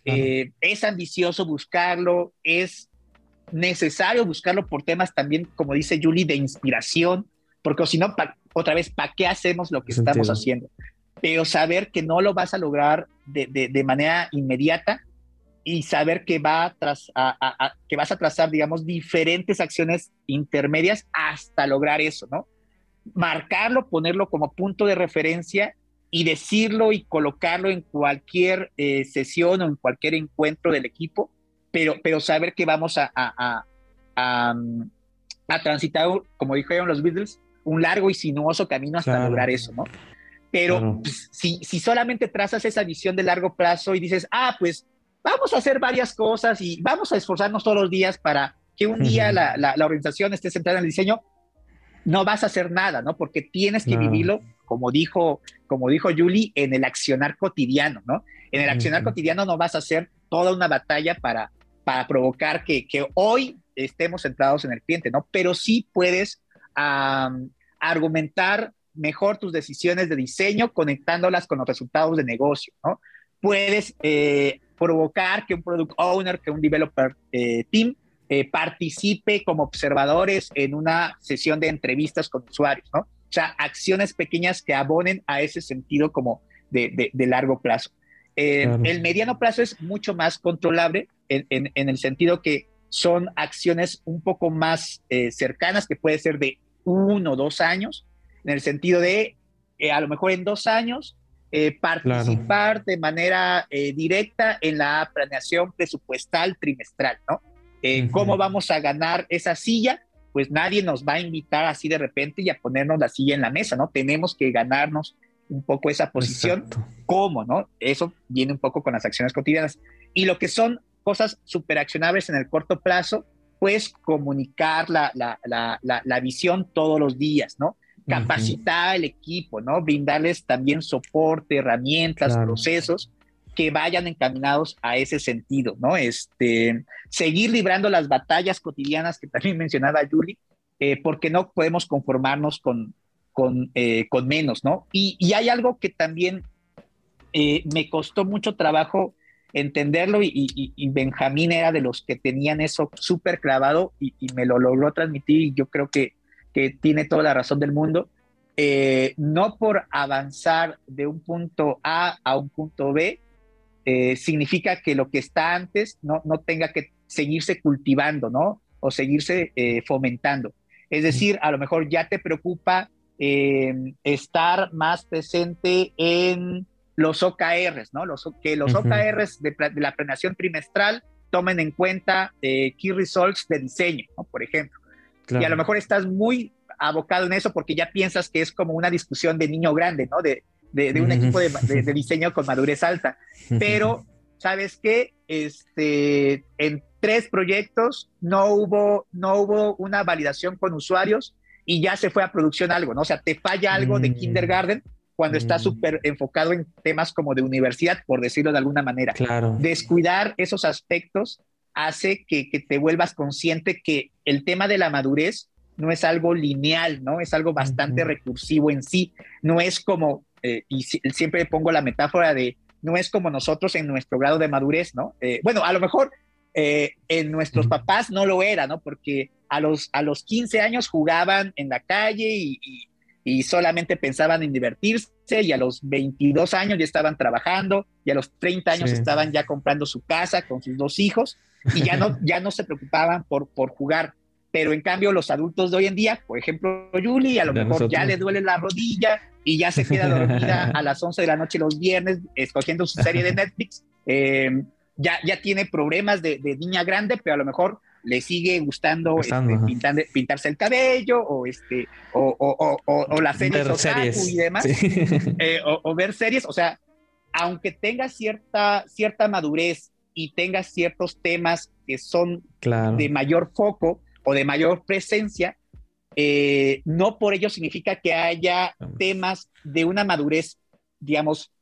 Eh, es ambicioso buscarlo, es necesario buscarlo por temas también, como dice Julie, de inspiración, porque si no, otra vez, ¿para qué hacemos lo que estamos haciendo? Pero saber que no lo vas a lograr de, de, manera inmediata y saber que, va tras, a, que vas a trazar, digamos, diferentes acciones intermedias hasta lograr eso, ¿no? Marcarlo, ponerlo como punto de referencia y decirlo y colocarlo en cualquier eh, sesión o en cualquier encuentro del equipo, pero, pero saber que vamos a, a, a, a transitar, como dijeron los Beatles, un largo y sinuoso camino hasta lograr eso, ¿no? Pero pues, si, si solamente trazas esa visión de largo plazo y dices, ah, pues vamos a hacer varias cosas y vamos a esforzarnos todos los días para que un día la, la, organización esté centrada en el diseño, no vas a hacer nada, ¿no? Porque tienes que vivirlo, como dijo, como dijo Julie, en el accionar cotidiano, ¿no? En el accionar cotidiano no vas a hacer toda una batalla para, para provocar que, que hoy estemos centrados en el cliente, ¿no? Pero sí puedes argumentar mejor tus decisiones de diseño conectándolas con los resultados de negocio, ¿no? Puedes eh, provocar que un product owner, que un developer eh, team eh, participe como observadores en una sesión de entrevistas con usuarios, ¿no? O sea, acciones pequeñas que abonen a ese sentido como de, largo plazo. El mediano plazo es mucho más controlable en, el sentido que son acciones un poco más cercanas, que puede ser de uno o dos años, en el sentido de, eh, a lo mejor en dos años, eh, participar de manera eh, directa en la planeación presupuestal trimestral, ¿no? ¿Cómo vamos a ganar esa silla? Pues nadie nos va a invitar así de repente y a ponernos la silla en la mesa, ¿no? Tenemos que ganarnos un poco esa posición. ¿Cómo, no? Eso viene un poco con las acciones cotidianas. Y lo que son cosas súper accionables en el corto plazo, pues comunicar la, la, la, la, visión todos los días, ¿no? Capacitar al equipo, ¿no? Brindarles también soporte, herramientas, procesos que vayan encaminados a ese sentido, ¿no? Este, seguir librando las batallas cotidianas que también mencionaba Julie, eh, porque no podemos conformarnos con, con, eh, con menos, ¿no? Y, y, hay algo que también eh, me costó mucho trabajo entenderlo y, Benjamín era de los que tenían eso súper clavado y, me lo logró transmitir y yo creo que, que tiene toda la razón del mundo. Eh, no por avanzar de un punto A a un punto B eh, significa que lo que está antes no, no tenga que seguirse cultivando, ¿no? O seguirse eh, fomentando. Es decir, a lo mejor ya te preocupa estar más presente en los OKRs, ¿no? Los, que los OKRs de, la planeación trimestral tomen en cuenta eh, key results de diseño, ¿no? Por ejemplo. Y a lo mejor estás muy abocado en eso porque ya piensas que es como una discusión de niño grande, ¿no? De, de, un equipo de, de, diseño con madurez alta. Pero, ¿sabes qué? Este, en tres proyectos no hubo, no hubo una validación con usuarios y ya se fue a producción algo, ¿no? O sea, te falla algo de mm. kindergarten cuando está mm. súper enfocado en temas como de universidad, por decirlo de alguna manera. Claro. Descuidar esos aspectos hace que, te vuelvas consciente que el tema de la madurez no es algo lineal, ¿no? Es algo bastante recursivo en sí. No es como, eh, y siempre pongo la metáfora de, no es como nosotros en nuestro grado de madurez, ¿no? Eh, bueno, a lo mejor eh, en nuestros papás no lo era, ¿no? Porque a los, a los 15 años jugaban en la calle y, y solamente pensaban en divertirse y a los 22 años ya estaban trabajando y a los 30 años estaban ya comprando su casa con sus dos hijos y ya no, ya no se preocupaban por, por jugar. Pero en cambio los adultos de hoy en día, por ejemplo Julie, a lo mejor ya le duele la rodilla y ya se queda dormida a las 11 de la noche los viernes escogiendo su serie de Netflix. Eh, ya, ya tiene problemas de, niña grande, pero a lo mejor le sigue gustando este, pintarse el cabello o este o, o, o, las series, y demás. eh, o, ver series o sea aunque tenga cierta cierta madurez y tenga ciertos temas que son de mayor foco o de mayor presencia eh, no por ello significa que haya temas de una madurez digamos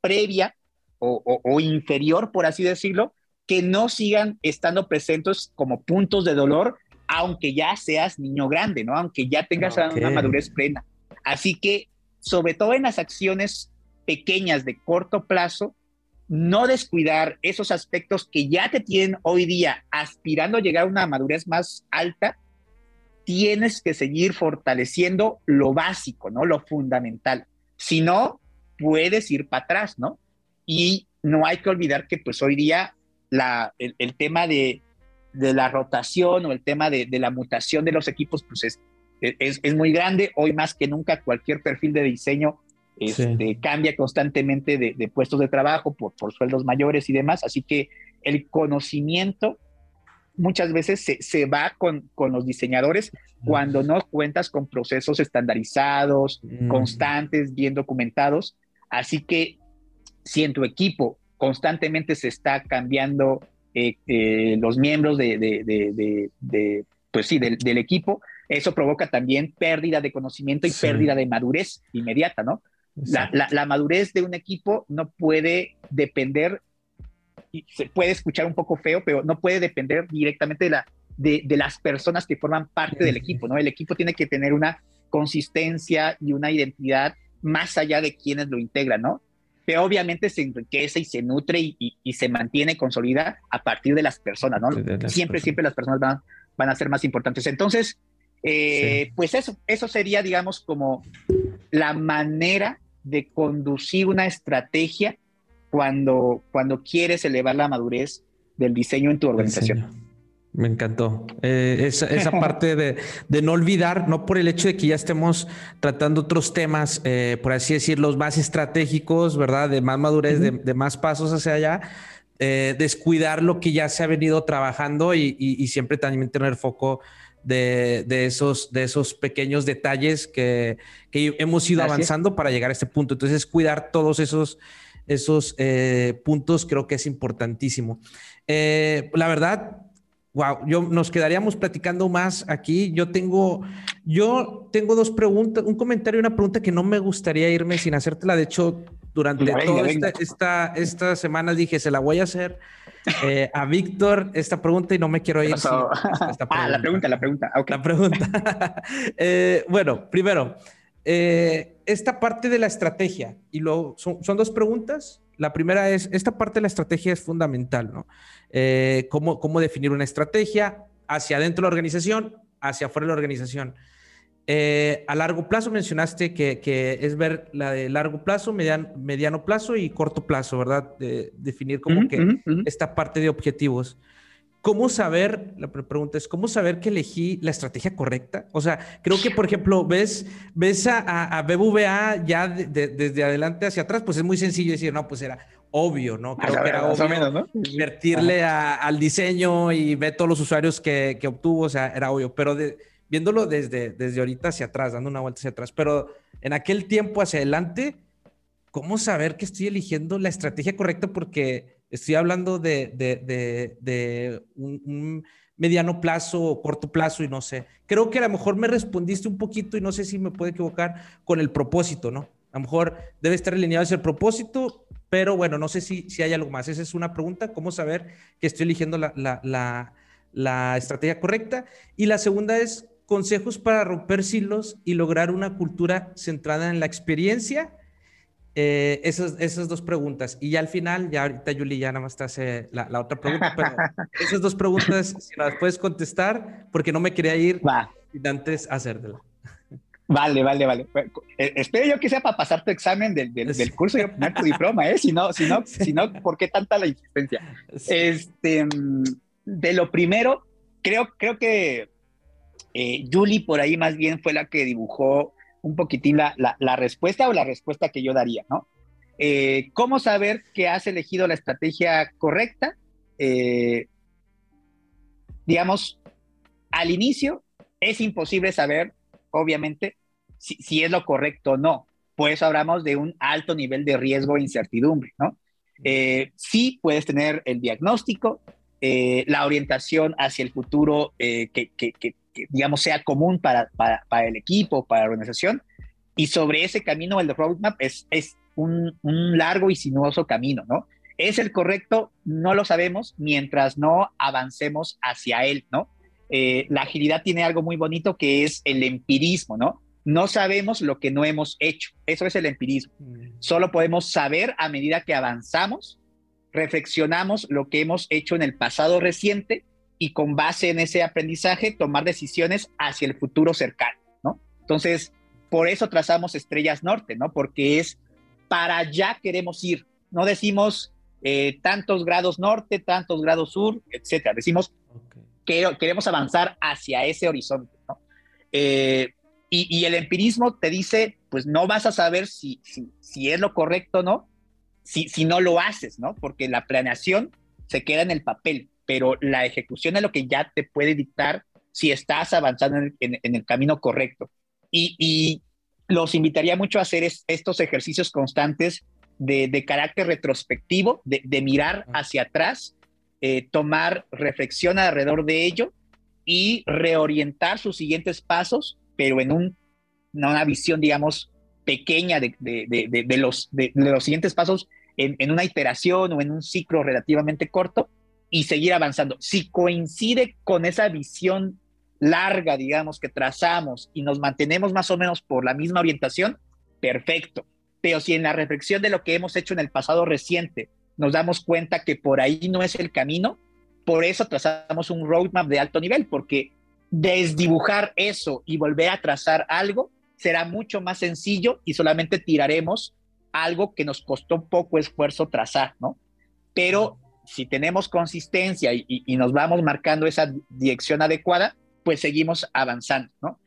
previa o, inferior, por así decirlo, que no sigan estando presentes como puntos de dolor, aunque ya seas niño grande, ¿no? Aunque ya tengas una madurez plena. Así que, sobre todo en las acciones pequeñas de corto plazo, no descuidar esos aspectos que ya te tienen hoy día aspirando a llegar a una madurez más alta, tienes que seguir fortaleciendo lo básico, ¿no? Lo fundamental. Si no, puedes ir para atrás, ¿no? Y no hay que olvidar que pues hoy día la, el, tema de, de, la rotación o el tema de, de, la mutación de los equipos pues es, es, es, muy grande. Hoy más que nunca cualquier perfil de diseño este, cambia constantemente de, de, puestos de trabajo por, por sueldos mayores y demás. Así que el conocimiento muchas veces se, se va con, con, los diseñadores cuando no cuentas con procesos estandarizados, mm. constantes, bien documentados. Así que si en tu equipo constantemente se está cambiando eh, eh, los miembros de, de, pues sí, del, equipo, eso provoca también pérdida de conocimiento y pérdida de madurez inmediata, ¿no? La, la, madurez de un equipo no puede depender, y se puede escuchar un poco feo, pero no puede depender directamente de, la, de, de las personas que forman parte del equipo, ¿no? El equipo tiene que tener una consistencia y una identidad más allá de quienes lo integran, ¿no? Pero obviamente se enriquece y se nutre y, se mantiene consolida a partir de las personas, ¿no? siempre, siempre las personas van, van, a ser más importantes. Entonces, eh, pues eso, eso sería, digamos, como la manera de conducir una estrategia cuando, cuando quieres elevar la madurez del diseño en tu organización. Me encantó. Eh, esa, parte de, no olvidar, no por el hecho de que ya estemos tratando otros temas, eh, por así decirlo, más estratégicos, ¿verdad? De más madurez, de, más pasos hacia allá, eh, descuidar lo que ya se ha venido trabajando y, siempre también tener foco de, esos, de esos pequeños detalles que, hemos ido avanzando para llegar a este punto. Entonces, cuidar todos esos, esos puntos creo que es importantísimo. la verdad, Wow, yo nos quedaríamos platicando más aquí. Yo tengo, yo tengo dos preguntas, un comentario y una pregunta que no me gustaría irme sin hacértela. De hecho, durante toda esta, esta, semana dije, se la voy a hacer eh, a Víctor esta pregunta y no me quiero ir. ah, la pregunta, la pregunta. La pregunta. Eh, bueno, primero, eh, esta parte de la estrategia y luego son, son dos preguntas. La primera es, esta parte de la estrategia es fundamental, ¿no? Eh, cómo, cómo definir una estrategia hacia adentro de la organización, hacia afuera de la organización. Eh, a largo plazo mencionaste que, que, es ver la de largo plazo, mediano, mediano plazo y corto plazo, ¿verdad? definir como que esta parte de objetivos. ¿Cómo saber, la pregunta es, ¿cómo saber que elegí la estrategia correcta? O sea, creo que, por ejemplo, ves, ves a, a, BBVA ya desde adelante hacia atrás, pues es muy sencillo decir, no, pues era obvio, ¿no? Creo que era obvio invertirle al diseño y ver todos los usuarios que, que obtuvo, o sea, era obvio, pero viéndolo desde, desde ahorita hacia atrás, dando una vuelta hacia atrás, pero en aquel tiempo hacia adelante, ¿cómo saber que estoy eligiendo la estrategia correcta? Porque estoy hablando de, de, de, un, mediano plazo o corto plazo y no sé. Creo que a lo mejor me respondiste un poquito y no sé si me puedo equivocar con el propósito, ¿no? A lo mejor debe estar alineado ese propósito, pero bueno, no sé si, si hay algo más. Esa es una pregunta, ¿cómo saber que estoy eligiendo la, la, la, estrategia correcta? Y la segunda es consejos para romper silos y lograr una cultura centrada en la experiencia. Eh, esas, esas dos preguntas. Y ya al final, ya ahorita Yuli ya nada más te hace la, la otra pregunta, pero esas dos preguntas, si las puedes contestar, porque no me quería ir Va. sin antes hacértela. Vale, vale, vale. Eh, espero yo que sea para pasar tu examen del, del, curso y obtener tu diploma, ¿eh? Si no, si no, si no, ¿por qué tanta la insistencia? Este, de lo primero, creo, creo que eh, Julie por ahí más bien fue la que dibujó un poquitín la, la, respuesta o la respuesta que yo daría, ¿no? Eh, ¿Cómo saber que has elegido la estrategia correcta? eh, digamos, al inicio es imposible saber, obviamente, si, es lo correcto o no. Por eso hablamos de un alto nivel de riesgo e incertidumbre, ¿no? Eh, sí puedes tener el diagnóstico, la orientación hacia el futuro que, digamos, sea común para, para, el equipo, para la organización, y sobre ese camino, el roadmap es, es un, un largo y sinuoso camino, ¿no? ¿Es el correcto? No lo sabemos mientras no avancemos hacia él, ¿no? Eh, la agilidad tiene algo muy bonito que es el empirismo, ¿no? No sabemos lo que no hemos hecho. Eso es el empirismo. Mm. Solo podemos saber a medida que avanzamos, reflexionamos lo que hemos hecho en el pasado reciente y con base en ese aprendizaje tomar decisiones hacia el futuro cercano, ¿no? Entonces, por eso trazamos estrellas norte, ¿no? Porque es para allá queremos ir. No decimos eh, tantos grados norte, tantos grados sur, etcétera. Decimos que queremos avanzar hacia ese horizonte. Eh, y, el empirismo te dice, pues no vas a saber si, si, es lo correcto o no, si, si no lo haces, ¿no? Porque la planeación se queda en el papel, pero la ejecución es lo que ya te puede dictar si estás avanzando en el, camino correcto. Y, los invitaría mucho a hacer estos ejercicios constantes de, carácter retrospectivo, de, mirar hacia atrás, eh, tomar reflexión alrededor de ello y reorientar sus siguientes pasos, pero en un, una visión, digamos, pequeña de, los, de, los siguientes pasos en, en, una iteración o en un ciclo relativamente corto y seguir avanzando. Si coincide con esa visión larga, digamos, que trazamos y nos mantenemos más o menos por la misma orientación, perfecto. Pero si en la reflexión de lo que hemos hecho en el pasado reciente nos damos cuenta que por ahí no es el camino, por eso trazamos un roadmap de alto nivel, porque desdibujar eso y volver a trazar algo será mucho más sencillo y solamente tiraremos algo que nos costó poco esfuerzo trazar, ¿no? Pero si tenemos consistencia y, nos vamos marcando esa dirección adecuada, pues seguimos avanzando, ¿no?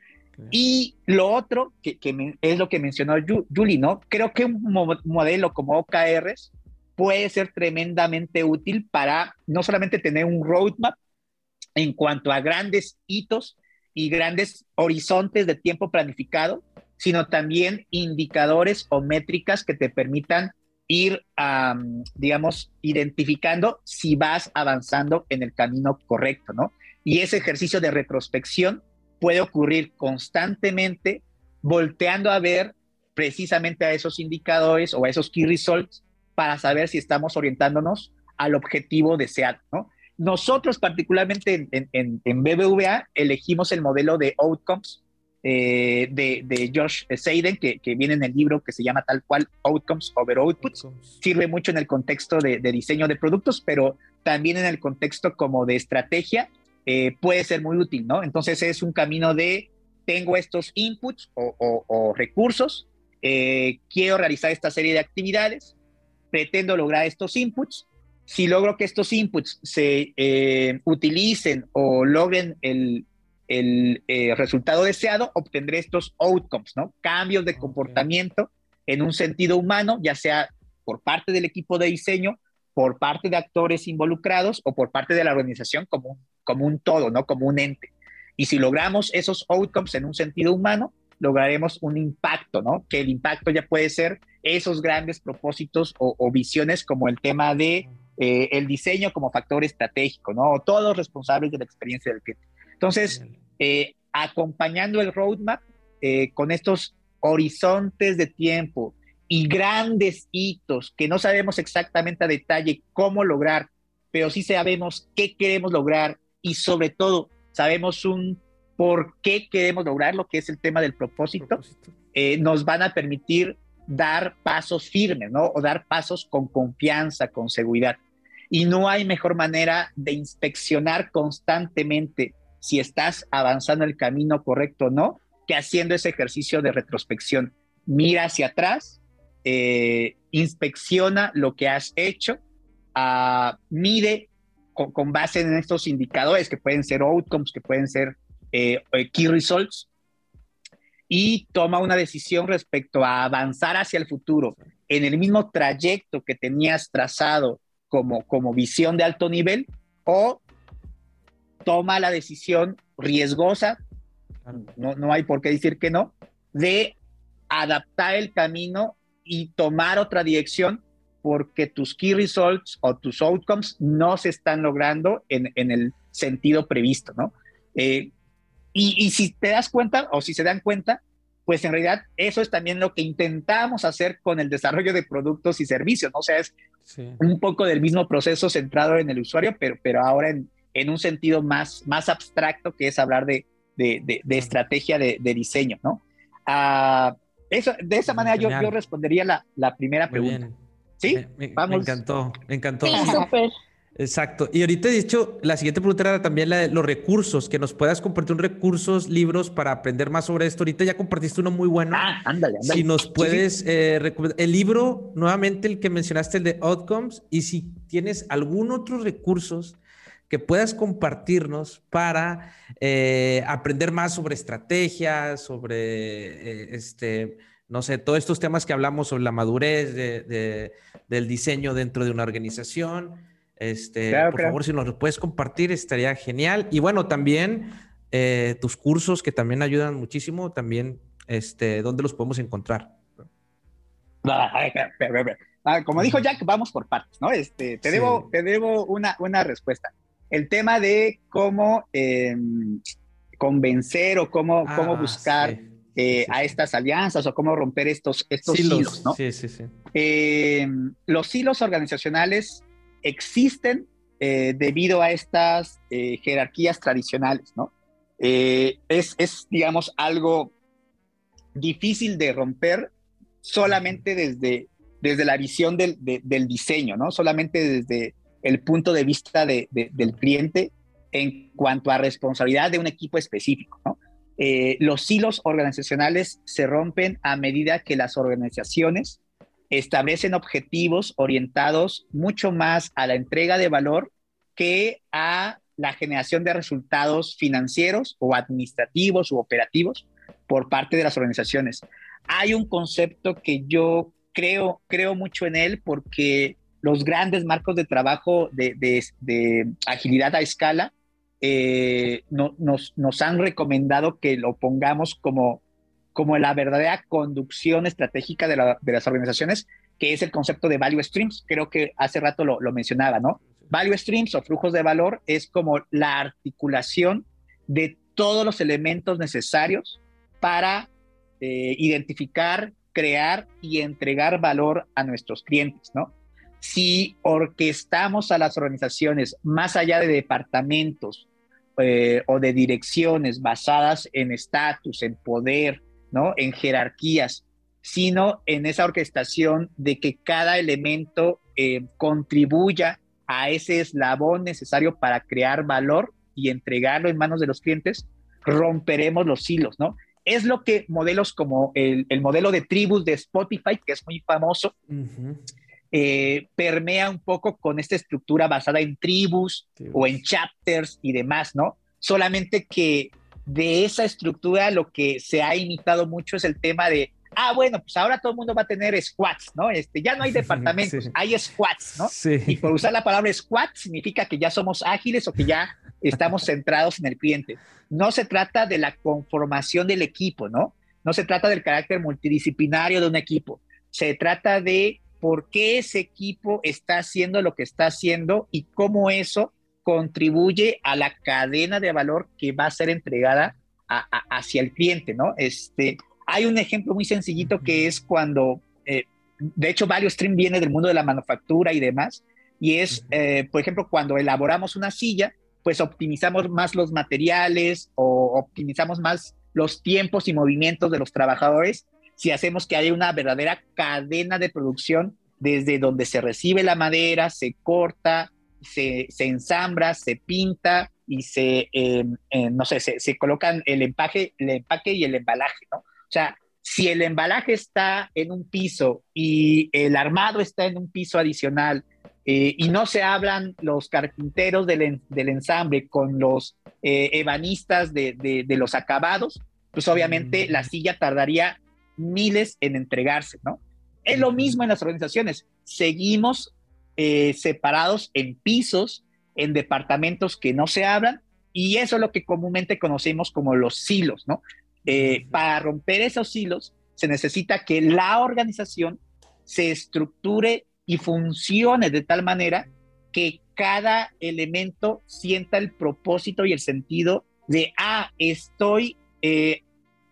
Y lo otro, que, es lo que mencionó Julie, ¿no? Creo que un modelo como OKRs puede ser tremendamente útil para no solamente tener un roadmap en cuanto a grandes hitos y grandes horizontes de tiempo planificado, sino también indicadores o métricas que te permitan ir, digamos, identificando si vas avanzando en el camino correcto, ¿no? Y ese ejercicio de retrospección puede ocurrir constantemente volteando a ver precisamente a esos indicadores o a esos key results para saber si estamos orientándonos al objetivo deseado, ¿no? Nosotros particularmente en, en, BBVA elegimos el modelo de outcomes eh, de, de, Josh Seiden, que, que, viene en el libro que se llama tal cual Outcomes over Outputs. Sirve mucho en el contexto de, de, diseño de productos, pero también en el contexto como de estrategia eh, puede ser muy útil, ¿no? Entonces es un camino de, tengo estos inputs o, recursos, eh, quiero realizar esta serie de actividades, pretendo lograr estos inputs, si logro que estos inputs se utilicen o logren el, el resultado deseado, obtendré estos outcomes, ¿no? Cambios de comportamiento en un sentido humano, ya sea por parte del equipo de diseño, por parte de actores involucrados o por parte de la organización como como un todo, ¿no? Como un ente. Y si logramos esos outcomes en un sentido humano, lograremos un impacto, ¿no? Que el impacto ya puede ser esos grandes propósitos o, visiones como el tema de eh, el diseño como factor estratégico, ¿no? Todos responsables de la experiencia del cliente. Entonces, eh, acompañando el roadmap eh, con estos horizontes de tiempo y grandes hitos que no sabemos exactamente a detalle cómo lograr, pero sí sabemos qué queremos lograr y sobre todo sabemos un por qué queremos lograr lo que es el tema del propósito, eh, nos van a permitir dar pasos firmes, ¿no? O dar pasos con confianza, con seguridad. Y no hay mejor manera de inspeccionar constantemente si estás avanzando el camino correcto o no, que haciendo ese ejercicio de retrospección. Mira hacia atrás, eh, inspecciona lo que has hecho, uh, mide con, base en estos indicadores que pueden ser outcomes, que pueden ser eh, eh, key results, y toma una decisión respecto a avanzar hacia el futuro en el mismo trayecto que tenías trazado como, como visión de alto nivel o toma la decisión riesgosa, no, no hay por qué decir que no, de adaptar el camino y tomar otra dirección porque tus key results o tus outcomes no se están logrando en, en el sentido previsto, ¿no? Eh, y, y, si te das cuenta o si se dan cuenta, pues en realidad eso es también lo que intentamos hacer con el desarrollo de productos y servicios, ¿no? O sea, es un poco del mismo proceso centrado en el usuario, pero, pero ahora en, en un sentido más, más abstracto, que es hablar de, de, de, estrategia de, diseño, ¿no? Ah, eso, de esa manera yo, yo, respondería la, la primera pregunta. ¿Sí? Me, Vamos. me encantó, me encantó. Sí, súper. Exacto. Y ahorita he dicho, la siguiente pregunta era también la de los recursos, que nos puedas compartir recursos, libros para aprender más sobre esto. Ahorita ya compartiste uno muy bueno. Ah, ándale, ándale. Si nos puedes eh, recomendar el libro, nuevamente el que mencionaste, el de Outcomes, y si tienes algún otro recursos que puedas compartirnos para eh, aprender más sobre estrategias, sobre eh, este, no sé, todos estos temas que hablamos sobre la madurez del diseño dentro de una organización. Este, por favor, si nos lo puedes compartir, estaría genial. Y bueno, también eh, tus cursos que también ayudan muchísimo, también, este, ¿dónde los podemos encontrar? Ah, como dijo Jack, vamos por partes, ¿no? Este, te, debo, te debo una, una respuesta. El tema de cómo em, convencer o cómo, cómo ah, buscar eh, a estas alianzas o cómo romper estos, estos hilos, ¿no? Sí, sí, sí. Em, los hilos organizacionales existen eh, debido a estas eh, jerarquías tradicionales, ¿no? Es, es, digamos, algo difícil de romper solamente desde, desde la visión del, del diseño, ¿no? Solamente desde el punto de vista de, del cliente en cuanto a responsabilidad de un equipo específico, ¿no? los hilos organizacionales se rompen a medida que las organizaciones establecen objetivos orientados mucho más a la entrega de valor que a la generación de resultados financieros o administrativos u operativos por parte de las organizaciones. Hay un concepto que yo creo, creo mucho en él porque los grandes marcos de trabajo de, agilidad a escala eh, nos, nos han recomendado que lo pongamos como como la verdadera conducción estratégica de, las organizaciones, que es el concepto de value streams. Creo que hace rato lo, mencionaba, ¿no? Value streams o flujos de valor es como la articulación de todos los elementos necesarios para eh, identificar, crear y entregar valor a nuestros clientes, ¿no? Si orquestamos a las organizaciones más allá de departamentos eh, o de direcciones basadas en estatus, en poder, ¿no? En jerarquías, sino en esa orquestación de que cada elemento eh, contribuya a ese eslabón necesario para crear valor y entregarlo en manos de los clientes, romperemos los hilos, ¿no? Es lo que modelos como el, modelo de tribus de Spotify, que es muy famoso, eh, permea un poco con esta estructura basada en tribus o en chapters y demás, ¿no? Solamente que de esa estructura lo que se ha imitado mucho es el tema de, ah, bueno, pues ahora todo el mundo va a tener squads, ¿no? Este, ya no hay departamentos, hay squads, ¿no? Y por usar la palabra squad significa que ya somos ágiles o que ya estamos centrados en el cliente. No se trata de la conformación del equipo, ¿no? No se trata del carácter multidisciplinario de un equipo. Se trata de por qué ese equipo está haciendo lo que está haciendo y cómo eso contribuye a la cadena de valor que va a ser entregada hacia el cliente, ¿no? Este, hay un ejemplo muy sencillito que es cuando, eh, de hecho, Value Stream viene del mundo de la manufactura y demás, y es, eh, por ejemplo, cuando elaboramos una silla, pues optimizamos más los materiales o optimizamos más los tiempos y movimientos de los trabajadores si hacemos que haya una verdadera cadena de producción desde donde se recibe la madera, se corta, se, ensambra, se pinta y se, eh, eh, no sé, se, colocan el empaque, el empaque y el embalaje, ¿no? O sea, si el embalaje está en un piso y el armado está en un piso adicional eh, y no se hablan los carpinteros del, ensamble con los ebanistas de, los acabados, pues obviamente mm. la silla tardaría miles en entregarse, ¿no? Es lo mismo en las organizaciones. Seguimos eh, separados en pisos, en departamentos que no se hablan, y eso es lo que comúnmente conocemos como los silos, ¿no? Eh, para romper esos silos se necesita que la organización se estructure y funcione de tal manera que cada elemento sienta el propósito y el sentido de, ah, estoy eh,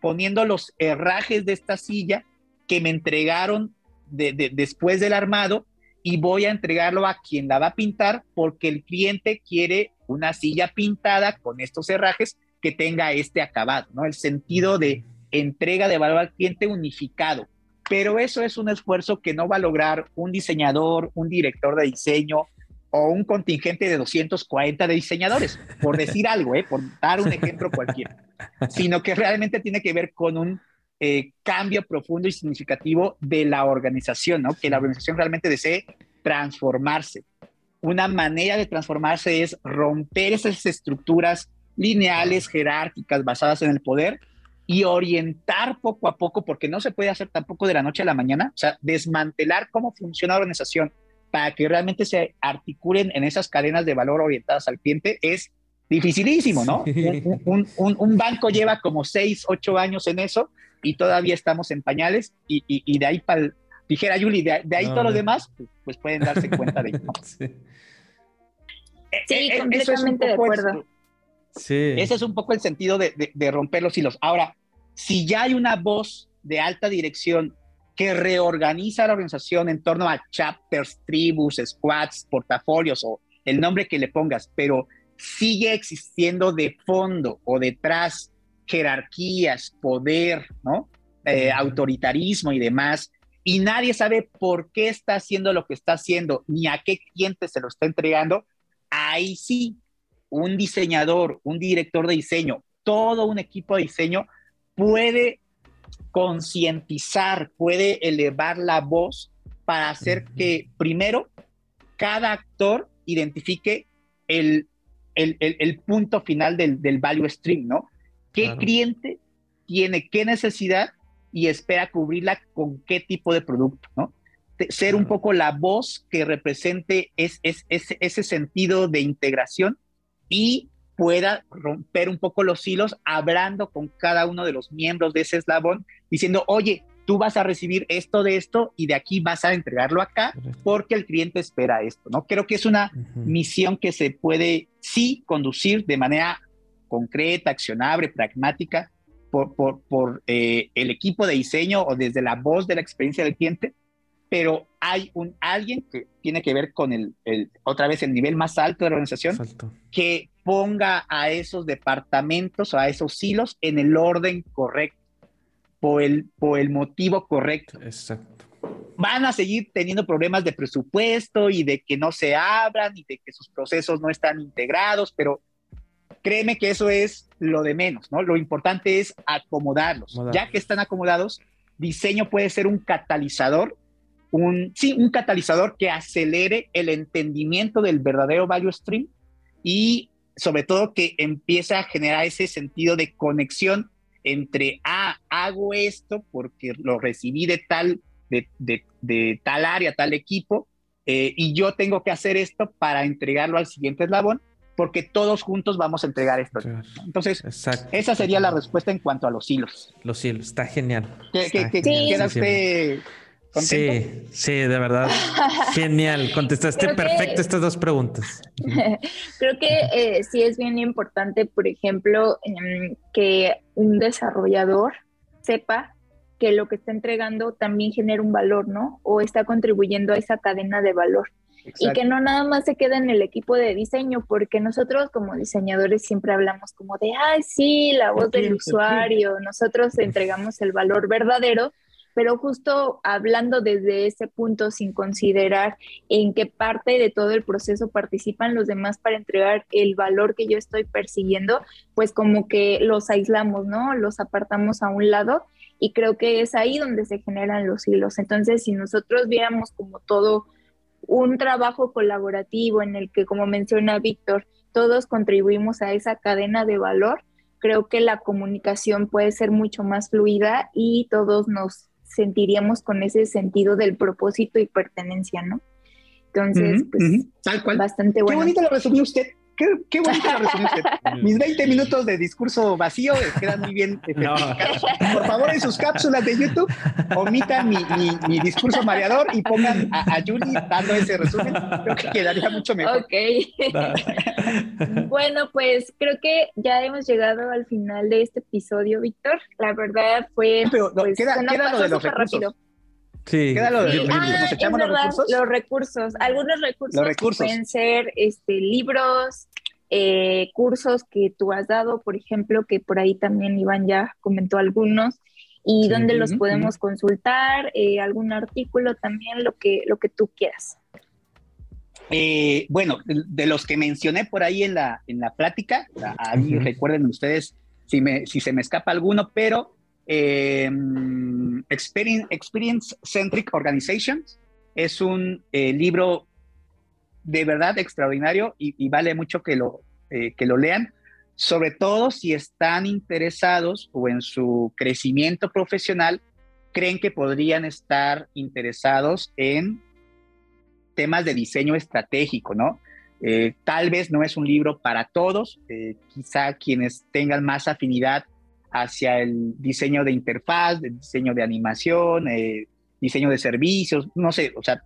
poniendo los herrajes de esta silla que me entregaron después del armado y voy a entregarlo a quien la va a pintar porque el cliente quiere una silla pintada con estos herrajes que tenga este acabado, ¿no? El sentido de entrega de valor al cliente unificado. Pero eso es un esfuerzo que no va a lograr un diseñador, un director de diseño o un contingente de 240 de diseñadores, por decir algo, ¿eh? por dar un ejemplo cualquiera, sino que realmente tiene que ver con un eh, cambio profundo y significativo de la organización, ¿no? que la organización realmente desee transformarse. Una manera de transformarse es romper esas estructuras lineales, jerárquicas, basadas en el poder y orientar poco a poco, porque no se puede hacer tampoco de la noche a la mañana, o sea, desmantelar cómo funciona la organización para que realmente se articulen en esas cadenas de valor orientadas al cliente es dificilísimo, ¿no? Un, banco lleva como seis, ocho años en eso y todavía estamos en pañales y, de ahí para, dijera Yuli, de, ahí todos los demás, pues, pues, pueden darse cuenta de ello. Sí, e, e, completamente de acuerdo. Sí. Ese es un poco el sentido de, de romper los hilos. Ahora, si ya hay una voz de alta dirección que reorganiza la organización en torno a chapters, tribus, squads, portafolios o el nombre que le pongas, pero sigue existiendo de fondo o detrás jerarquías, poder, ¿no? Eh, autoritarismo y demás, y nadie sabe por qué está haciendo lo que está haciendo, ni a qué cliente se lo está entregando, ahí sí, un diseñador, un director de diseño, todo un equipo de diseño puede concientizar, puede elevar la voz para hacer que primero cada actor identifique el, el, punto final del, del, value stream, ¿no? ¿Qué cliente tiene qué necesidad y espera cubrirla con qué tipo de producto, ¿no? Ser un poco la voz que represente es, es, ese sentido de integración y pueda romper un poco los hilos hablando con cada uno de los miembros de ese eslabón, diciendo, oye, tú vas a recibir esto de esto y de aquí vas a entregarlo acá porque el cliente espera esto, ¿no? Creo que es una misión que se puede sí conducir de manera concreta, accionable, pragmática por, por, por eh, el equipo de diseño o desde la voz de la experiencia del cliente, pero hay un alguien que tiene que ver con el, otra vez el nivel más alto de la organización que ponga a esos departamentos o a esos hilos en el orden correcto por el, por el motivo correcto. Exacto. Van a seguir teniendo problemas de presupuesto y de que no se abran y de que sus procesos no están integrados, pero créeme que eso es lo de menos, ¿no? Lo importante es acomodarlos. Ya que están acomodados, diseño puede ser un catalizador un, sí, un catalizador que acelere el entendimiento del verdadero value stream y sobre todo que empiece a generar ese sentido de conexión entre, ah, hago esto porque lo recibí de tal, de, de, tal área, tal equipo, eh, y yo tengo que hacer esto para entregarlo al siguiente eslabón, porque todos juntos vamos a entregar esto. Entonces, esa sería la respuesta en cuanto a los hilos. Los hilos, está genial. ¿Qué, Sí, sí, de verdad. Genial. Contestaste perfecto estas dos preguntas. Creo que eh, sí es bien importante, por ejemplo, em, que un desarrollador sepa que lo que está entregando también genera un valor, ¿no? O está contribuyendo a esa cadena de valor. Y que no nada más se quede en el equipo de diseño, porque nosotros como diseñadores siempre hablamos como de, ay, sí, la voz del usuario, nosotros entregamos el valor verdadero, pero justo hablando desde ese punto sin considerar en qué parte de todo el proceso participan los demás para entregar el valor que yo estoy persiguiendo, pues como que los aislamos, ¿no? Los apartamos a un lado y creo que es ahí donde se generan los hilos. Entonces, si nosotros viéramos como todo un trabajo colaborativo en el que, como menciona Víctor, todos contribuimos a esa cadena de valor, creo que la comunicación puede ser mucho más fluida y todos nos sentiríamos con ese sentido del propósito y pertenencia, ¿no? Entonces, pues, tal cual. bastante bueno. Qué bonito lo resumió usted. Qué, qué bonito lo resumió usted. Mis 20 minutos de discurso vacío quedan muy bien Por favor, en sus cápsulas de YouTube, omitan mi, mi, discurso mareador y pongan a, a Julie dando ese resumen. Creo que quedaría mucho mejor. Ok. bueno, pues creo que ya hemos llegado al final de este episodio, Víctor. La verdad fue. Pero pues, queda, queda lo de los recursos. Rápido. Sí. Queda lo de, ah, echamos los recursos. Los recursos. Algunos recursos, pueden ser este, libros, eh, cursos que tú has dado, por ejemplo, que por ahí también Iván ya comentó algunos, y dónde los podemos consultar, eh, algún artículo también, lo que, lo que tú quieras. Eh, bueno, de los que mencioné por ahí en la, en la plática, ahí recuerden ustedes si, me, si se me escapa alguno, pero eh, Experience, Centric Organizations es un eh, libro de verdad extraordinario y, vale mucho que lo, eh, que lo lean, sobre todo si están interesados o en su crecimiento profesional, creen que podrían estar interesados en temas de diseño estratégico, ¿no? tal vez no es un libro para todos, quizá quienes tengan más afinidad hacia el diseño de interfaz, de diseño de animación, eh, diseño de servicios, no sé, o sea,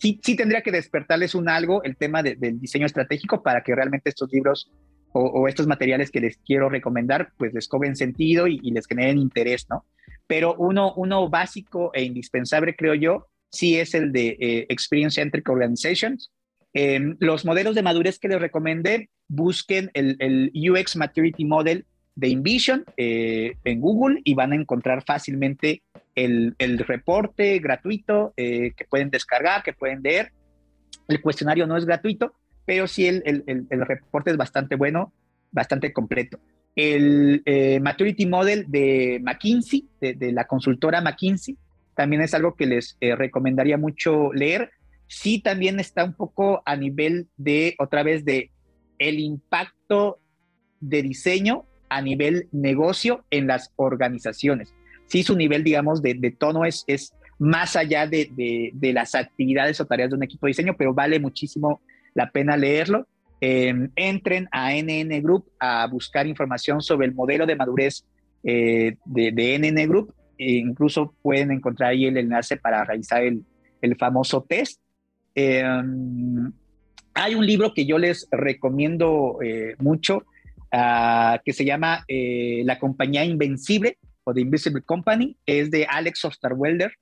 sí, sí tendría que despertarles un algo el tema del diseño estratégico para que realmente estos libros o, estos materiales que les quiero recomendar, pues les cobren sentido y, les generen interés, ¿no? Pero uno, uno básico e indispensable, creo yo, sí es el de eh, Experience Centric Organizations. Em, los modelos de madurez que les recomendé, busquen el, el UX Maturity Model de InVision eh, en Google y van a encontrar fácilmente el, reporte gratuito eh, que pueden descargar, que pueden leer. El cuestionario no es gratuito, pero sí el, reporte es bastante bueno, bastante completo. El eh, Maturity Model de McKinsey, de, la consultora McKinsey, también es algo que les recomendaría mucho leer. Sí, también está un poco a nivel de, otra vez, de el impacto de diseño a nivel negocio en las organizaciones. Sí, su nivel, digamos, de, tono es, es más allá de, las actividades o tareas de un equipo de diseño, pero vale muchísimo la pena leerlo. Em, entren a NN Group a buscar información sobre el modelo de madurez eh, de, NN Group. E incluso pueden encontrar ahí el enlace para realizar el, famoso test. Em, hay un libro que yo les recomiendo eh, mucho Ah, que se llama eh, La Compañía Invencible o Invisible Company, es de Alex Osterwelder.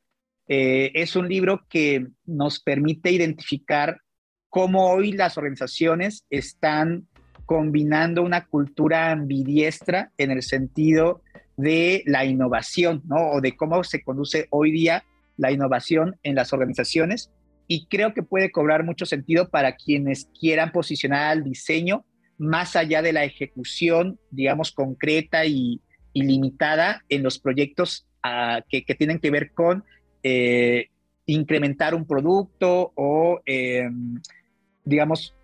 Eh, es un libro que nos permite identificar cómo hoy las organizaciones están combinando una cultura ambidiestra en el sentido de la innovación, ¿no? O de cómo se conduce hoy día la innovación en las organizaciones. Y creo que puede cobrar mucho sentido para quienes quieran posicionar al diseño más allá de la ejecución, digamos, concreta y, limitada en los proyectos ah, que, tienen que ver con eh, incrementar un producto o, em, digamos,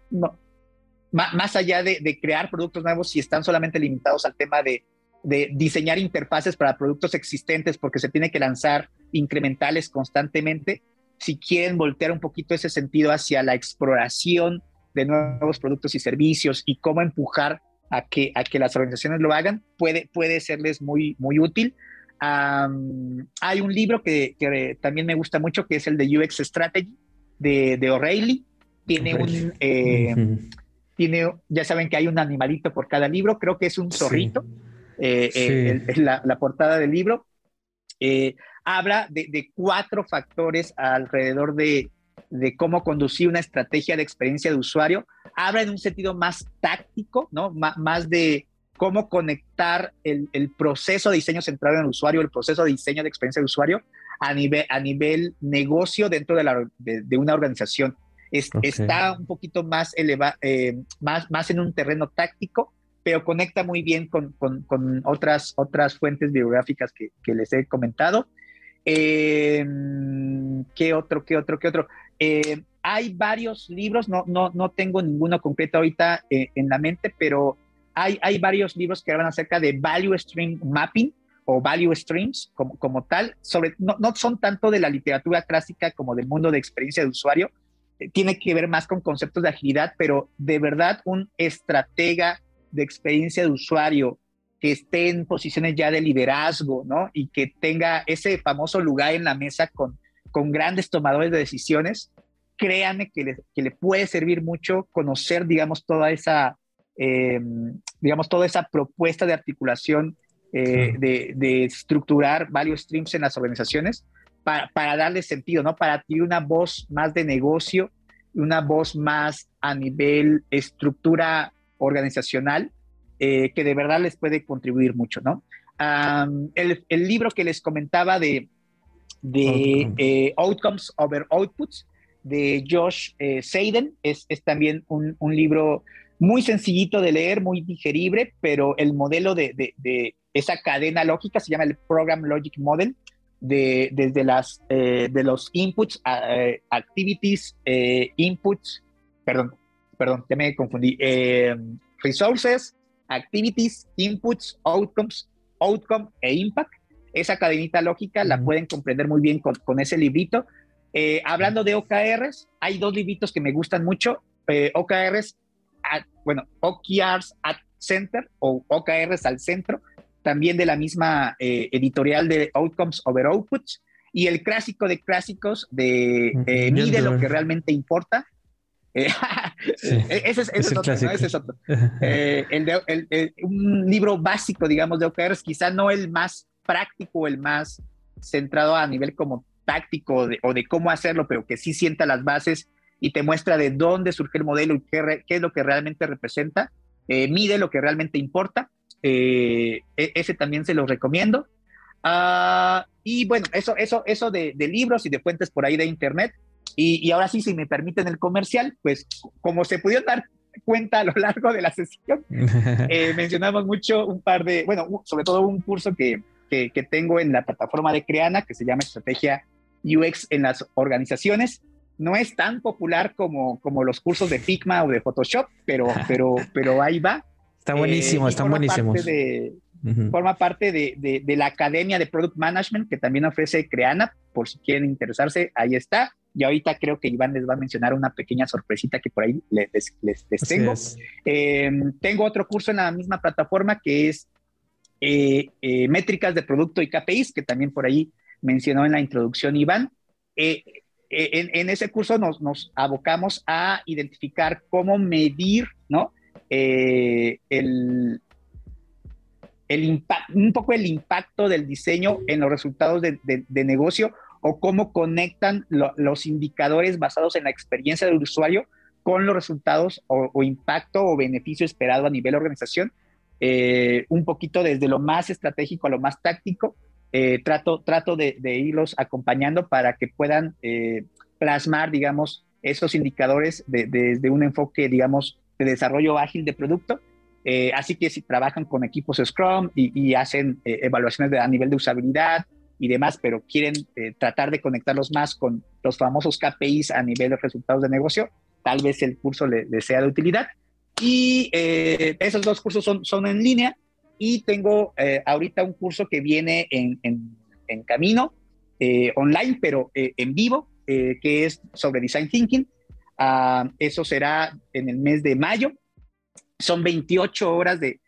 más, allá de, crear productos nuevos, si están solamente limitados al tema de, de diseñar interfaces para productos existentes porque se tiene que lanzar incrementales constantemente, si quieren voltear un poquito ese sentido hacia la exploración de nuevos productos y servicios y cómo empujar a que, a que las organizaciones lo hagan, puede, puede serles muy, muy útil. hay un libro que, que, también me gusta mucho, que es el de UX Strategy de, de O'Reilly. Tiene un... Eh, tiene, ya saben que hay un animalito por cada libro, creo que es un zorrito, eh, eh, la, la, portada del libro. habla de, de, cuatro factores alrededor de, de cómo conducir una estrategia de experiencia de usuario, habla en un sentido más táctico, ¿no? más de cómo conectar el, proceso de diseño centrado en el usuario, el proceso de diseño de experiencia de usuario a nivel, a nivel negocio dentro de, la, de, una organización. Está un poquito más, eleva, eh, más, más en un terreno táctico, pero conecta muy bien con, con, otras, otras fuentes biográficas que, que les he comentado. Eh, ¿Qué otro, qué otro, qué otro? Eh, hay varios libros, no, no, no tengo ninguno concreto ahorita eh, en la mente, pero hay, hay varios libros que hablan acerca de Value Stream Mapping o Value Streams como, como tal, sobre, no, no son tanto de la literatura clásica como del mundo de experiencia de usuario, tiene que ver más con conceptos de agilidad, pero de verdad un estratega de experiencia de usuario que esté en posiciones ya de liderazgo, ¿no? Y que tenga ese famoso lugar en la mesa con, con grandes tomadores de decisiones, créanme que le, que le puede servir mucho conocer, digamos, toda esa, eh, digamos, toda esa propuesta de articulación, eh, de, de, estructurar varios streams en las organizaciones para, para darle sentido, ¿no? Para adquirir una voz más de negocio, una voz más a nivel estructura organizacional, eh, que de verdad les puede contribuir mucho, ¿no? el, el, libro que les comentaba de, de eh, Outcomes Over Outputs de Josh eh, Seiden es, es, también un, un, libro muy sencillito de leer, muy digerible, pero el modelo de, de, de esa cadena lógica se llama el Program Logic Model, de, desde las, eh, de los inputs, uh, activities, eh, inputs, perdón, perdón, ya me confundí, eh, resources, activities, inputs, outcomes, outcome e impact. Esa cadenita lógica la pueden comprender muy bien con, con ese librito. Hablando de OKRs, hay dos libritos que me gustan mucho. OKRs, bueno, OKRs at Center o OKRs al centro también de la misma eh, editorial de Outcomes Over Outputs, y el clásico de clásicos de eh, Mide lo que realmente importa. Eh, ese es, otro, ese es otro. el un libro básico, digamos, de OKRs, quizá no el más práctico, el más centrado a nivel como táctico o de cómo hacerlo, pero que sí sienta las bases y te muestra de dónde surge el modelo y qué, qué es lo que realmente representa. mide lo que realmente importa eh, e-, ese también se los recomiendo. Ah, y bueno, eso, eso, eso de, libros y de fuentes por ahí de internet. Y, ahora sí, si me permiten el comercial, pues como se pudieron dar cuenta a lo largo de la sesión, eh, mencionamos mucho un par de, bueno, sobre todo un curso que, que, que, tengo en la plataforma de Creana que se llama Estrategia UX en las organizaciones. No es tan popular como, como los cursos de Figma o de Photoshop, pero, pero, pero ahí va. Está buenísimo, está buenísimo. Forma parte de, de, la Academia de Product Management que también ofrece Creana, por si quieren interesarse, ahí está. Y ahorita creo que Iván les va a mencionar una pequeña sorpresita que por ahí les, les, les tengo. Em, tengo otro curso en la misma plataforma que es eh, eh, Métricas de Producto y KPIs, que también por ahí mencionó en la introducción Iván. Eh, en, en, ese curso nos, abocamos a identificar cómo medir, ¿no? Eh, el, el un poco el impacto del diseño en los resultados de, negocio o cómo conectan los indicadores basados en la experiencia del usuario con los resultados o, impacto o beneficio esperado a nivel organización. Eh, un poquito desde lo más estratégico a lo más táctico. Eh, trato trato de, irlos acompañando para que puedan plasmar, digamos, esos indicadores desde un enfoque, digamos, de desarrollo ágil de producto. Eh, así que si trabajan con equipos Scrum y, hacen eh, evaluaciones de, a nivel de usabilidad y demás, pero quieren eh, tratar de conectarlos más con los famosos KPIs a nivel de resultados de negocio, tal vez el curso les le sea de utilidad. Y esos dos cursos son, son en línea y tengo ahorita un curso que viene en, en, camino, online, pero en vivo, que es sobre Design Thinking Ah, eso será en el mes de mayo. Son 28 horas de,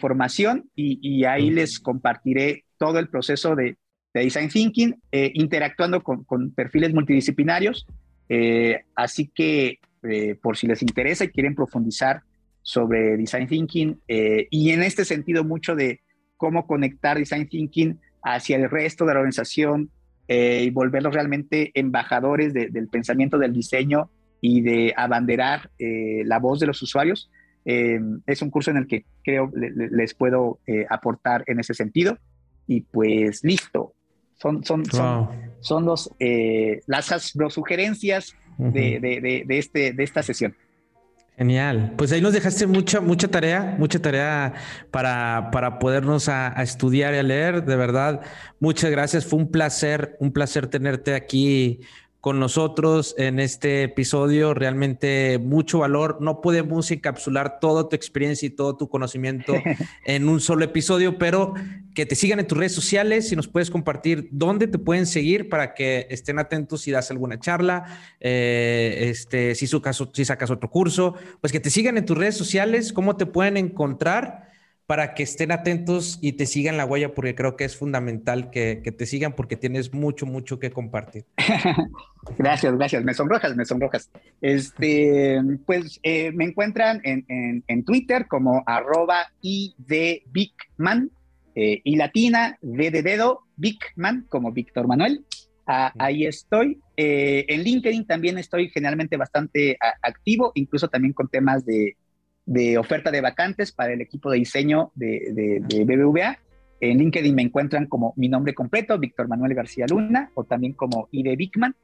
formación y, ahí les compartiré todo el proceso de, Design Thinking, eh, interactuando con, perfiles multidisciplinarios. Eh, así que eh, por si les interesa y quieren profundizar sobre Design Thinking y en este sentido mucho de cómo conectar Design Thinking hacia el resto de la organización y volverlos realmente embajadores del pensamiento del diseño y de abanderar eh, la voz de los usuarios. Eh, es un curso en el que creo les puedo eh, aportar en ese sentido. Y pues listo. Son, son, son, los, las, sugerencias de, de, de, este, de esta sesión. Genial. Pues ahí nos dejaste mucha, mucha tarea, mucha tarea para, para podernos a, a, estudiar y a leer. De verdad, muchas gracias. Fue un placer, un placer tenerte aquí con nosotros en este episodio. Realmente mucho valor. No podemos encapsular toda tu experiencia y todo tu conocimiento en un solo episodio, pero que te sigan en tus redes sociales, si nos puedes compartir dónde te pueden seguir para que estén atentos si das alguna charla, eh, este, si, su caso, si sacas otro curso, pues que te sigan en tus redes sociales, cómo te pueden encontrar para que estén atentos y te sigan la huella, porque creo que es fundamental que, te sigan porque tienes mucho, mucho que compartir. gracias, gracias. Me sonrojas, me sonrojas. Este, pues eh, me encuentran en, Twitter como arroba idbigman eh, y latina, D de dedo, Bigman, como Víctor Manuel. Ah, ahí estoy. Eh, en LinkedIn también estoy generalmente bastante activo, incluso también con temas de de oferta de vacantes para el equipo de diseño de, BBVA. En LinkedIn me encuentran como mi nombre completo, Víctor Manuel García Luna, o también como ID Bigman.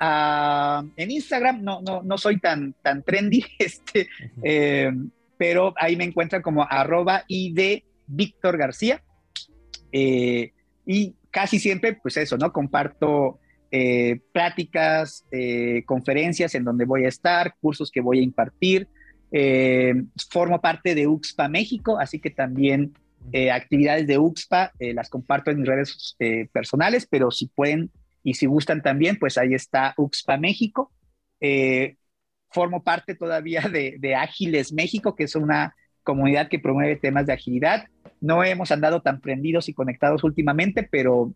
Ah, en Instagram no, no, no soy tan, tan trendy, este, eh, pero ahí me encuentran como arroba ID Víctor García. Eh, y casi siempre, pues eso, ¿no? Comparto eh, pláticas, conferencias en donde voy a estar, cursos que voy a impartir, eh, formo parte de UXPA México, así que también eh, actividades de UXPA eh, las comparto en mis redes personales, pero si pueden y si gustan también, pues ahí está UXPA México. formo parte todavía de, de Ágiles México, que es una comunidad que promueve temas de agilidad. No hemos andado tan prendidos y conectados últimamente, pero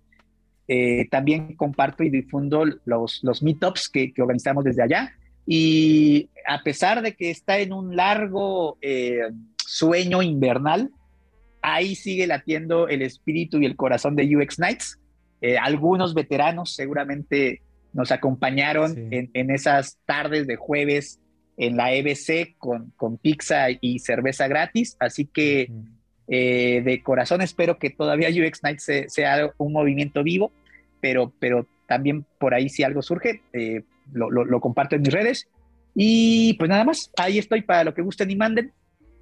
también comparto y difundo los, meetups que organizamos desde allá. Y a pesar de que está en un largo eh, sueño invernal, ahí sigue latiendo el espíritu y el corazón de UX Nights. Eh, algunos veteranos seguramente nos acompañaron en, esas tardes de jueves en la EBC con, con pizza y cerveza gratis. Así que eh, de corazón espero que todavía UX Nights sea un movimiento vivo, pero, pero también por ahí si algo surge, lo, comparto en mis redes. Y pues nada más, ahí estoy para lo que gusten y manden.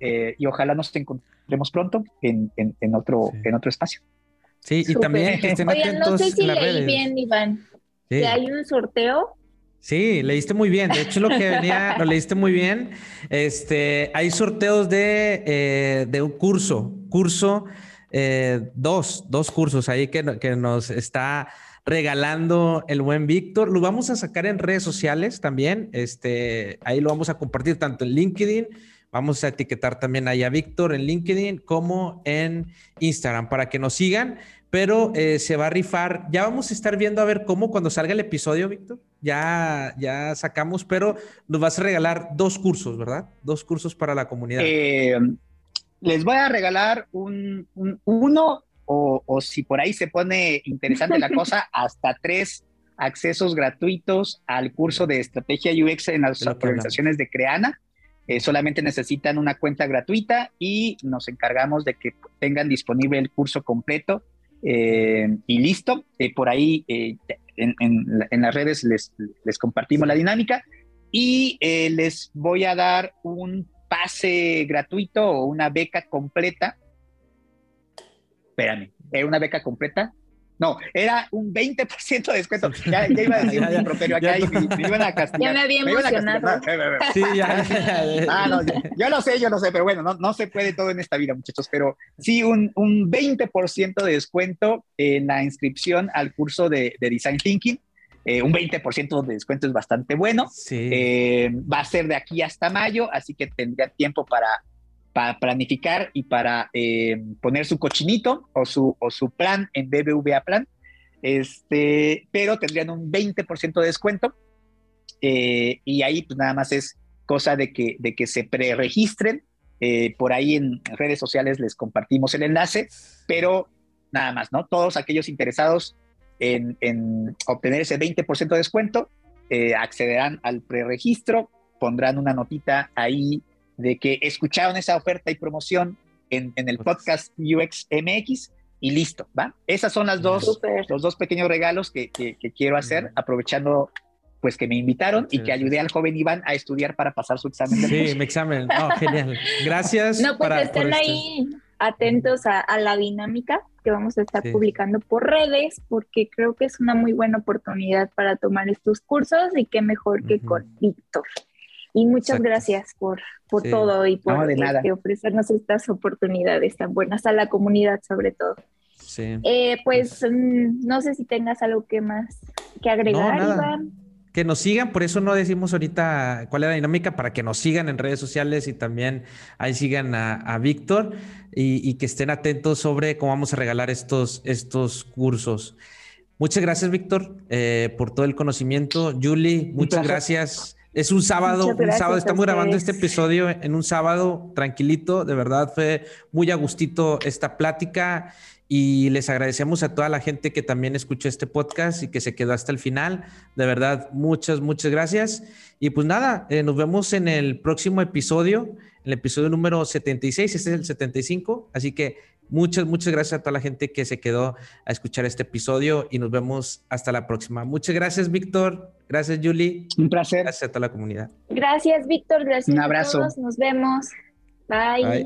Eh, y ojalá nos encontremos pronto en, en, otro, en otro espacio. Sí, y también que estén no sé si leí bien, Iván. Que hay un sorteo. Sí, leíste muy bien. De hecho, lo que venía, lo leíste muy bien. Este, hay sorteos de, eh, de un curso, curso, eh, dos, dos cursos ahí que, que nos está regalando el buen Víctor. Lo vamos a sacar en redes sociales también. Este, ahí lo vamos a compartir tanto en LinkedIn. Vamos a etiquetar también ahí a Víctor en LinkedIn como en Instagram para que nos sigan. Pero eh, se va a rifar. Ya vamos a estar viendo a ver cómo cuando salga el episodio, Víctor. Ya, ya sacamos, pero nos vas a regalar dos cursos, ¿verdad? Dos cursos para la comunidad. Eh, les voy a regalar un, un, uno o, si por ahí se pone interesante la cosa, hasta tres accesos gratuitos al curso de estrategia UX en las organizaciones de Creana. Eh, solamente necesitan una cuenta gratuita y nos encargamos de que tengan disponible el curso completo eh, y listo. Eh, por ahí en, las redes les, les compartimos la dinámica y les voy a dar un pase gratuito o una beca completa espérame, ¿era una beca completa? No, era un 20% de descuento. Ya, ya, iba a decir un improperio acá y me, iban a castigar. Ya me había emocionado. Sí, ya, ah, no, yo lo sé, yo lo sé, pero bueno, no, no se puede todo en esta vida, muchachos. Pero sí, un, un 20% de descuento en la inscripción al curso de, de Design Thinking. Eh, un 20% de descuento es bastante bueno. Sí. Eh, va a ser de aquí hasta mayo, así que tendría tiempo para para planificar y para eh, poner su cochinito o su, o su plan en BBVA Plan, este, pero tendrían un 20% de descuento eh, y ahí pues nada más es cosa de que, de que se preregistren. Eh, por ahí en redes sociales les compartimos el enlace, pero nada más, ¿no? Todos aquellos interesados en, en obtener ese 20% de descuento accederán al preregistro, pondrán una notita ahí de que escucharon esa oferta y promoción en, el podcast UX MX y listo, ¿va? Esas son las dos, los dos pequeños regalos que, quiero hacer, aprovechando pues que me invitaron y que ayudé al joven Iván a estudiar para pasar su examen. sí, mi examen. Oh, genial. Gracias. No, pues están ahí atentos a, la dinámica que vamos a estar publicando por redes, porque creo que es una muy buena oportunidad para tomar estos cursos y qué mejor que con Víctor. Y muchas gracias por, por todo y por este, ofrecernos estas oportunidades tan buenas a la comunidad sobre todo. Sí. Eh, pues mm, no sé si tengas algo que más que agregar, Iván que nos sigan, por eso no decimos ahorita cuál es la dinámica, para que nos sigan en redes sociales y también ahí sigan a, Víctor y, que estén atentos sobre cómo vamos a regalar estos, estos cursos. Muchas gracias, Víctor, eh, por todo el conocimiento. Julie, muchas gracias. Es un sábado, un sábado, estamos grabando este episodio en un sábado tranquilito, de verdad fue muy a gustito esta plática y les agradecemos a toda la gente que también escuchó este podcast y que se quedó hasta el final. De verdad, muchas, muchas gracias. Y pues nada, eh, nos vemos en el próximo episodio, el episodio número 76, este es el 75. Así que muchas, muchas gracias a toda la gente que se quedó a escuchar este episodio y nos vemos hasta la próxima. Muchas gracias, Víctor. Gracias, Julie. Un placer. Gracias a toda la comunidad. Gracias, Víctor. Gracias Un abrazo. a todos. Nos vemos. Bye.